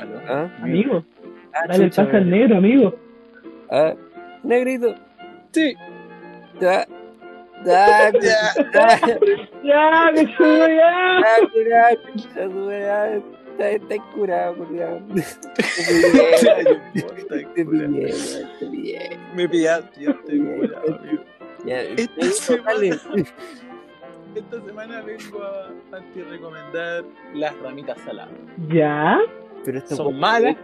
¿Aló? ¿Ah? amigo Ah, dale el pase al negro amigo Ah, negrito. Sí. Da, ya que chulo ya Ah, curado, concha tu madre, está, está curado, curado. Ya, Te cura. pillé, te pillé. Me pillaste, yo estoy curado, amigo. Ya, Esta semana-. Esta semana vengo a anti-recomendar las ramitas saladas. ya Pero esto Son malas.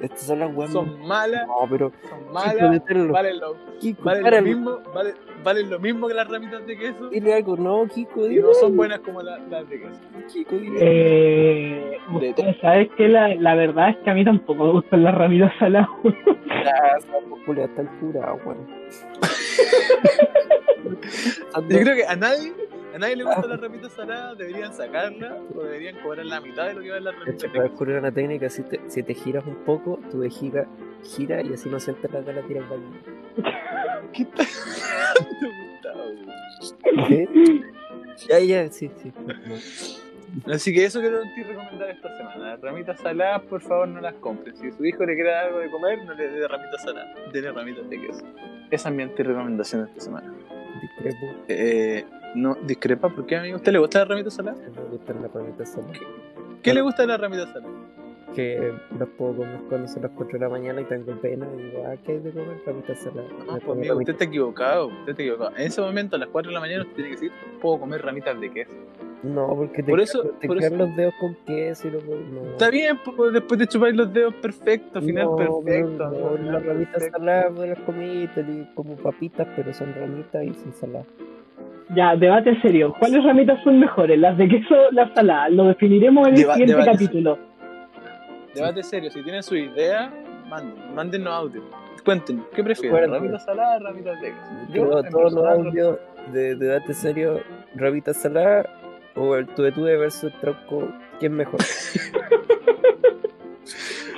Estas son las weas. Son malas, No, pero. son malas, valen lo, Kiko, valen lo mismo, valen, valen lo mismo que las ramitas de queso Dile algo, no, Kiko, y dile. no son buenas como la- las de queso. Kiko, dile. Eh, ¿Sabes qué? La, la verdad es que a mí tampoco me gustan las ramitas saladas. Esa popularidad está curada, weón. Yo creo que a nadie, a nadie le gustan las ramitas saladas, deberían sacarlas o deberían cobrar la mitad de lo que valen las ramitas de Para descubrir una técnica, si te, si te giras un poco, tu vejiga gira y así no sientes la cara tirar baño. ¿Qué tal? Te. ¿Qué? Ya, ya, sí, sí. Así que eso quiero anti recomendar esta semana. Ramitas saladas, por favor, no las compren. Si su hijo le quiere dar algo de comer, no le dé ramitas saladas. Dele ramitas de queso. Esa es mi anti recomendación de esta semana. Eh, no, discrepa, ¿por qué, amigo? ¿A usted le gusta la ramita salada? Me gustan las ramitas saladas. ¿Qué le gusta de la ramita salada? Que las puedo comer cuando son las 4 de la mañana y tengo pena y digo, ah, ¿qué hay de comer? Ramitas saladas. No, pues, amigo, usted está equivocado. Usted está equivocado. En ese momento, a las 4 de la mañana, usted tiene que decir, puedo comer ramitas de queso. No, porque te, Por eso- te por eso- los dedos con queso y no puedo- no. Está bien, pues, después de chupar los dedos, perfecto, final No, perfecto. no, final las ramitas saladas me las comí como papitas, pero son ramitas y sin salada. Ya, debate serio. ¿Cuáles ramitas son mejores? ¿Las de queso o las saladas? Lo definiremos en el Deba- siguiente debate capítulo. Debate serio, si tienen su idea, manden, mándennos audio. Cuéntenos, ¿qué prefieren? ¿Ramitas saladas o ramitas de queso? Yo, todos los audios de debate serio, ramitas saladas o el tuve versus tronco, ¿quién mejor?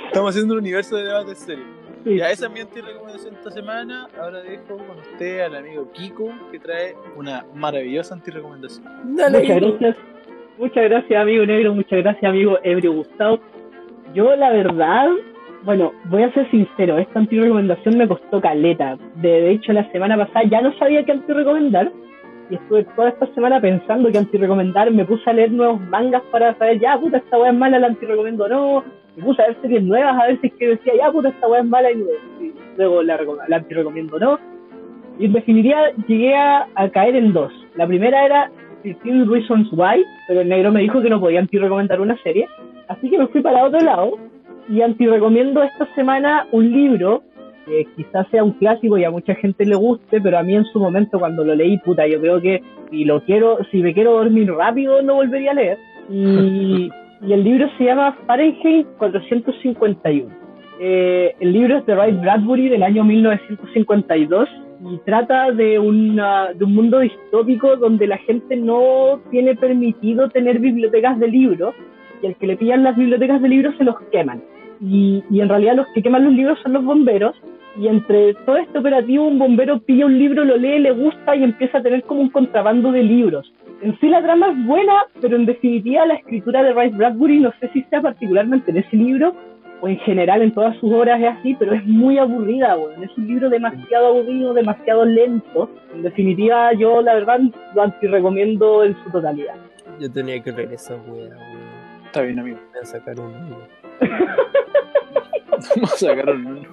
Estamos haciendo un universo de debate serio. Ya, esa es mi anti-recomendación esta semana. Ahora dejo con usted al amigo Kiko, que trae una maravillosa anti-recomendación. Dale, Muchas Kiko. gracias. Muchas gracias, amigo negro. Muchas gracias, amigo Ebrio Gustavo. Yo, la verdad, bueno, voy a ser sincero. Esta anti-recomendación me costó caleta. De, de hecho, la semana pasada ya no sabía qué anti-recomendar. Y estuve toda esta semana pensando que anti-recomendar, me puse a leer nuevos mangas para saber, ya puta, esta weá es mala, la anti-recomiendo no, me puse a ver series nuevas a veces que decía, ya puta, esta weá es mala, y luego la, la anti-recomiendo no. Y en definitiva llegué a, a caer en dos. La primera era 15 Reasons Why, pero el negro me dijo que no podía anti-recomendar una serie, así que me fui para otro lado y anti-recomiendo esta semana un libro quizás sea un clásico y a mucha gente le guste, pero a mí en su momento cuando lo leí, puta, yo creo que si lo quiero, si me quiero dormir rápido, no volvería a leer. Y, y el libro se llama Fahrenheit 451. Eh, el libro es de Ray Bradbury del año 1952 y trata de, una, de un mundo distópico donde la gente no tiene permitido tener bibliotecas de libros y al que le pillan las bibliotecas de libros se los queman. Y, y en realidad los que queman los libros son los bomberos y entre todo este operativo un bombero pilla un libro, lo lee, le gusta y empieza a tener como un contrabando de libros. En sí la trama es buena, pero en definitiva la escritura de Rice Bradbury no sé si sea particularmente en ese libro o en general en todas sus obras es así, pero es muy aburrida, bueno. es un libro demasiado aburrido, demasiado lento. En definitiva yo la verdad lo anti recomiendo en su totalidad. Yo tenía que leer esa wea, weón. Está bien, amigo. Voy a sacar un libro. Vamos a sacar un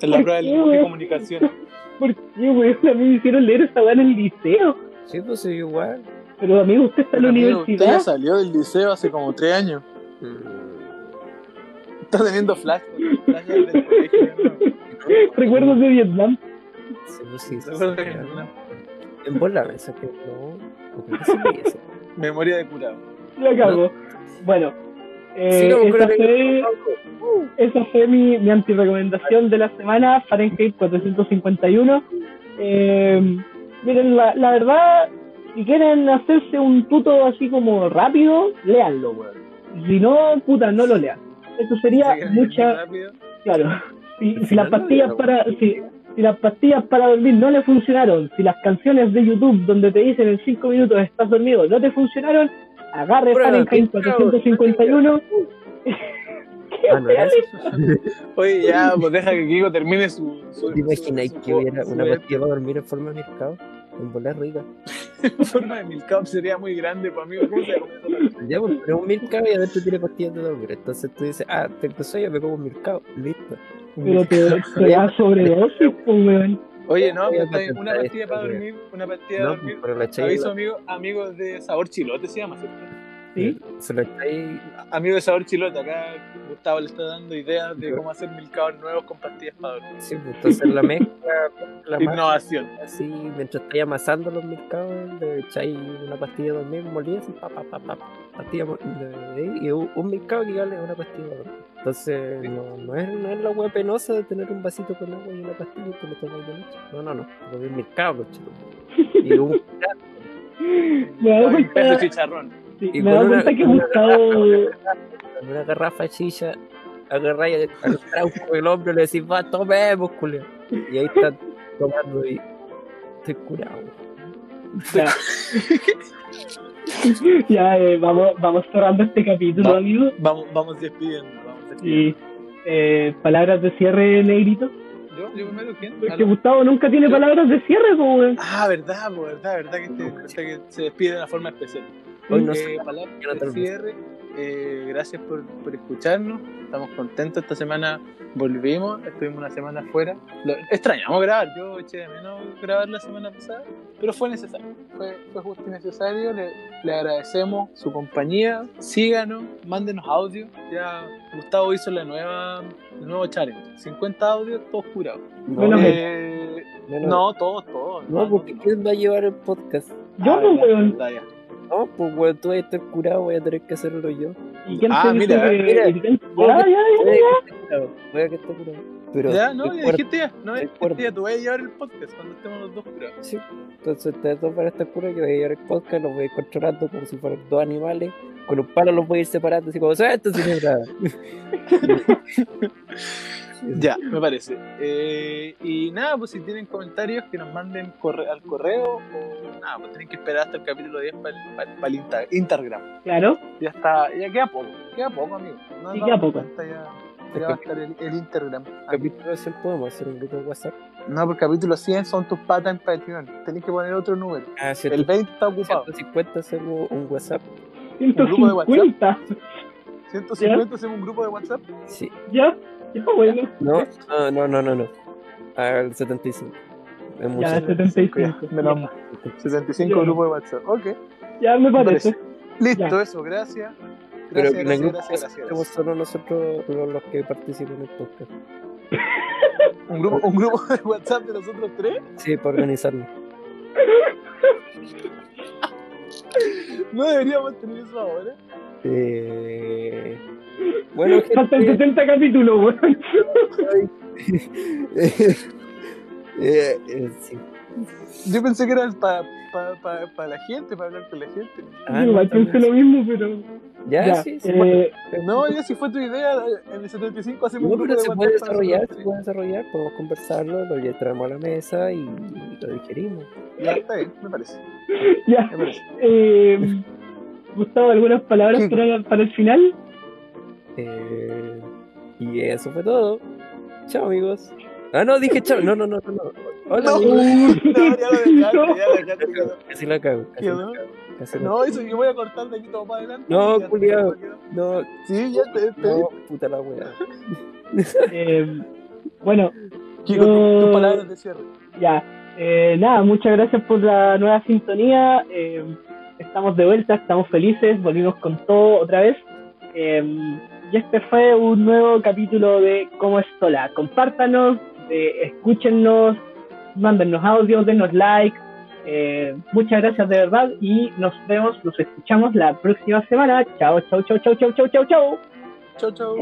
en la prueba de lenguaje y comunicación. ¿Por qué, weón? A mí me hicieron leer esa weá en el liceo. Sí, pues soy igual. Pero amigo, usted está en la Amigo, Usted ya universidad. salió del liceo hace como tres años. Mm. Está teniendo flash. flash del colegio. ¿no? Recuerdos de Vietnam. Sí, pues sí, sí, Recuerdo sí, que- sí. En bola me saqué, no. ¿Por qué se me hizo? Memoria de curado. La cago. Bueno, eh, Sigamos con esa fue, Uh, esa fue mi, mi anti-recomendación de la semana, Fahrenheit 451. Eh, miren, la, la verdad, si quieren hacerse un tuto así como rápido, léanlo, weón. Si no, puta, no lo lean. Eso sería mucha, claro. Si, si las no pastillas para, si, si las pastillas para dormir no le funcionaron, si las canciones de YouTube donde te dicen en 5 minutos estás dormido no te funcionaron, agarre Prueba, Fahrenheit prueba, 451. ¿Qué Ah, no era eso. Oye, ya, pues deja que Kiko termine su. su ¿Te imagináis su- que hubiera una pastilla para dormir en forma de mercado? En bola rica. forma de Milcap sería muy grande para mí. ¿Cómo se llama eso? Ya, pues, pero un mercado y adentro tiene pastillas de dormir. Entonces tú dices, ah, tengo sueño, me como un mercado. Listo. Pero te, te da sobredosis, pues, weón. Oye, no, pues, está bien, una pastilla para dormir, una pastilla de No, dormir. la echáis. Aviso, amigo, amigos de Sabor Chilote se llama, ¿cierto? ¿Sí? Se lo echáis. Amigo de Sabor Chilote, acá Gustavo le está dando ideas de cómo hacer milcaos nuevos con pastillas para dormir. Sí, pues entonces la mezcla, la Innovación. así, mientras estáis amasando los mercados, le echáis una pastilla de dormir molida, así, pa, pa, pa, pa, pastilla de- y un, un mercado que a una pastilla de dormir. Entonces, no, no, es, no es la hueá penosa de tener un vasito con agua y una pastilla y te lo tomas de noche. No, no, no, porque es mercado, los chicos. Y un he de cuenta, chicharrón. sí, y me he dado con una- cuenta que una Gustavo. con una garrafa de chicha, agarráis al trauco del hombro y le decís, va, tomemos, culio. Y ahí están tomando y estoy curado. Ya, ya eh, vamos, vamos cerrando este capítulo, Va- amigo. Vamos, vamos despidiendo. Y eh, palabras de cierre, negrito. ¿Yo? ¿Yo primero? ¿Quién? Porque. Gustavo nunca tiene palabras de cierre, pues. Ah, verdad, po, verdad, verdad que, este- verdad que se despide de una forma especial. Hoy no Eh, yo no de te lo cierre. Eh, gracias por, por escucharnos. Estamos contentos. Esta semana volvimos. Estuvimos una semana afuera. Lo, extrañamos grabar. Yo eché de menos grabar la semana pasada. Pero fue necesario. Fue, fue justo y necesario. Le, le agradecemos su compañía. Síganos. Mándenos audio. Ya Gustavo hizo la nueva, el nuevo challenge. 50 audios, todos curados. Menos Eh, Menos- no, todos, todos. No, porque ¿quién va a llevar el podcast? Yo, Ah, verdad, weón. No, pues, weón, tú vas a estar curado, voy a tener que hacerlo yo. ¿Y quién Ah, mira, que- mira. y quién- Puedo Ya, que- ya, ya. Puede que esté curado, puede que esté curado. Pero Ya, no, ya dijiste ya. No, dijiste ya, tú vas a llevar el podcast cuando estemos los dos curados. Sí. Entonces ustedes dos van a estar curados, yo voy a llevar el podcast, los voy a ir controlando como si fueran dos animales. Con un palo los voy a ir separando, así como, ¡suelta, señora! Ya, me parece. Eh, y nada, pues si tienen comentarios que nos manden corre- al correo o nada, pues tienen que esperar hasta el capítulo 10 para el Insta- Instagram. Claro. Ya está, ya queda poco, queda poco, amigo. No Sí, nos queda poco. ya. Allá va a estar el, el Instagram. Capítulo 100 podemos hacer un grupo de WhatsApp. No, por capítulo 100 son tus patas en Patreon. Tenés que poner otro número. Ah, El 20 está ocupado. 150 hacemos un WhatsApp. grupo de WhatsApp? 150. 150 hacemos un grupo de WhatsApp. Sí. Ya, ya, bueno. No, no, no, no, no. no. Al 75. Es mucho. Ya, 75. Ya, menos mal. 75 Ya. grupos de WhatsApp. Ok. Ya me parece. Listo, Ya. eso, gracias. Pero en el gracias, grupo gracias, somos gracias. solo nosotros los los que participan en el podcast. ¿Un grupo, ¿Un grupo de WhatsApp de nosotros tres? Sí, para organizarnos. No deberíamos tener eso ahora. Eh... Bueno, Faltan gente, 70 capítulos, weón. eh, eh, sí. Yo pensé que era para pa, pa, pa la gente, para hablar con la gente. Ah, no, pensé lo mismo, pero. Ya, Ya, sí, sí. eh, No, ya si fue tu idea, en el 75 hacemos No, un pero se puede desarrollar, se puede desarrollar, podemos conversarlo, lo traemos a la mesa y, y lo digerimos. Ya, está bien, me parece. ya. Me parece. Eh, Gustavo, ¿algunas palabras para el final? Eh, y eso fue todo. Chao, amigos. Ah, no, dije chao. No, no, no, no. no. Hola, No, amigos. no, ya lo dejaste, ya lo dejaste. quedó. Casi la cago. Casi ¿Quedó? la cago, casi la No, eso yo voy a cortar de aquí todo para adelante. No, quedó. No, Sí, ya te, te no, puta la wea. Eh, bueno, Yo- tus palabras de cierre. ya. Eh, nada, muchas gracias por la nueva sintonía. Eh, estamos de vuelta, estamos felices, volvimos con todo otra vez. Eh, y este fue un nuevo capítulo de Cómo es Sola. Compártanos, eh, escúchennos, mándennos audios, denos like. Eh, muchas gracias de verdad y nos vemos, nos escuchamos la próxima semana. Chao, chao, chao, chao, chao, chao, chao. Chao, chao.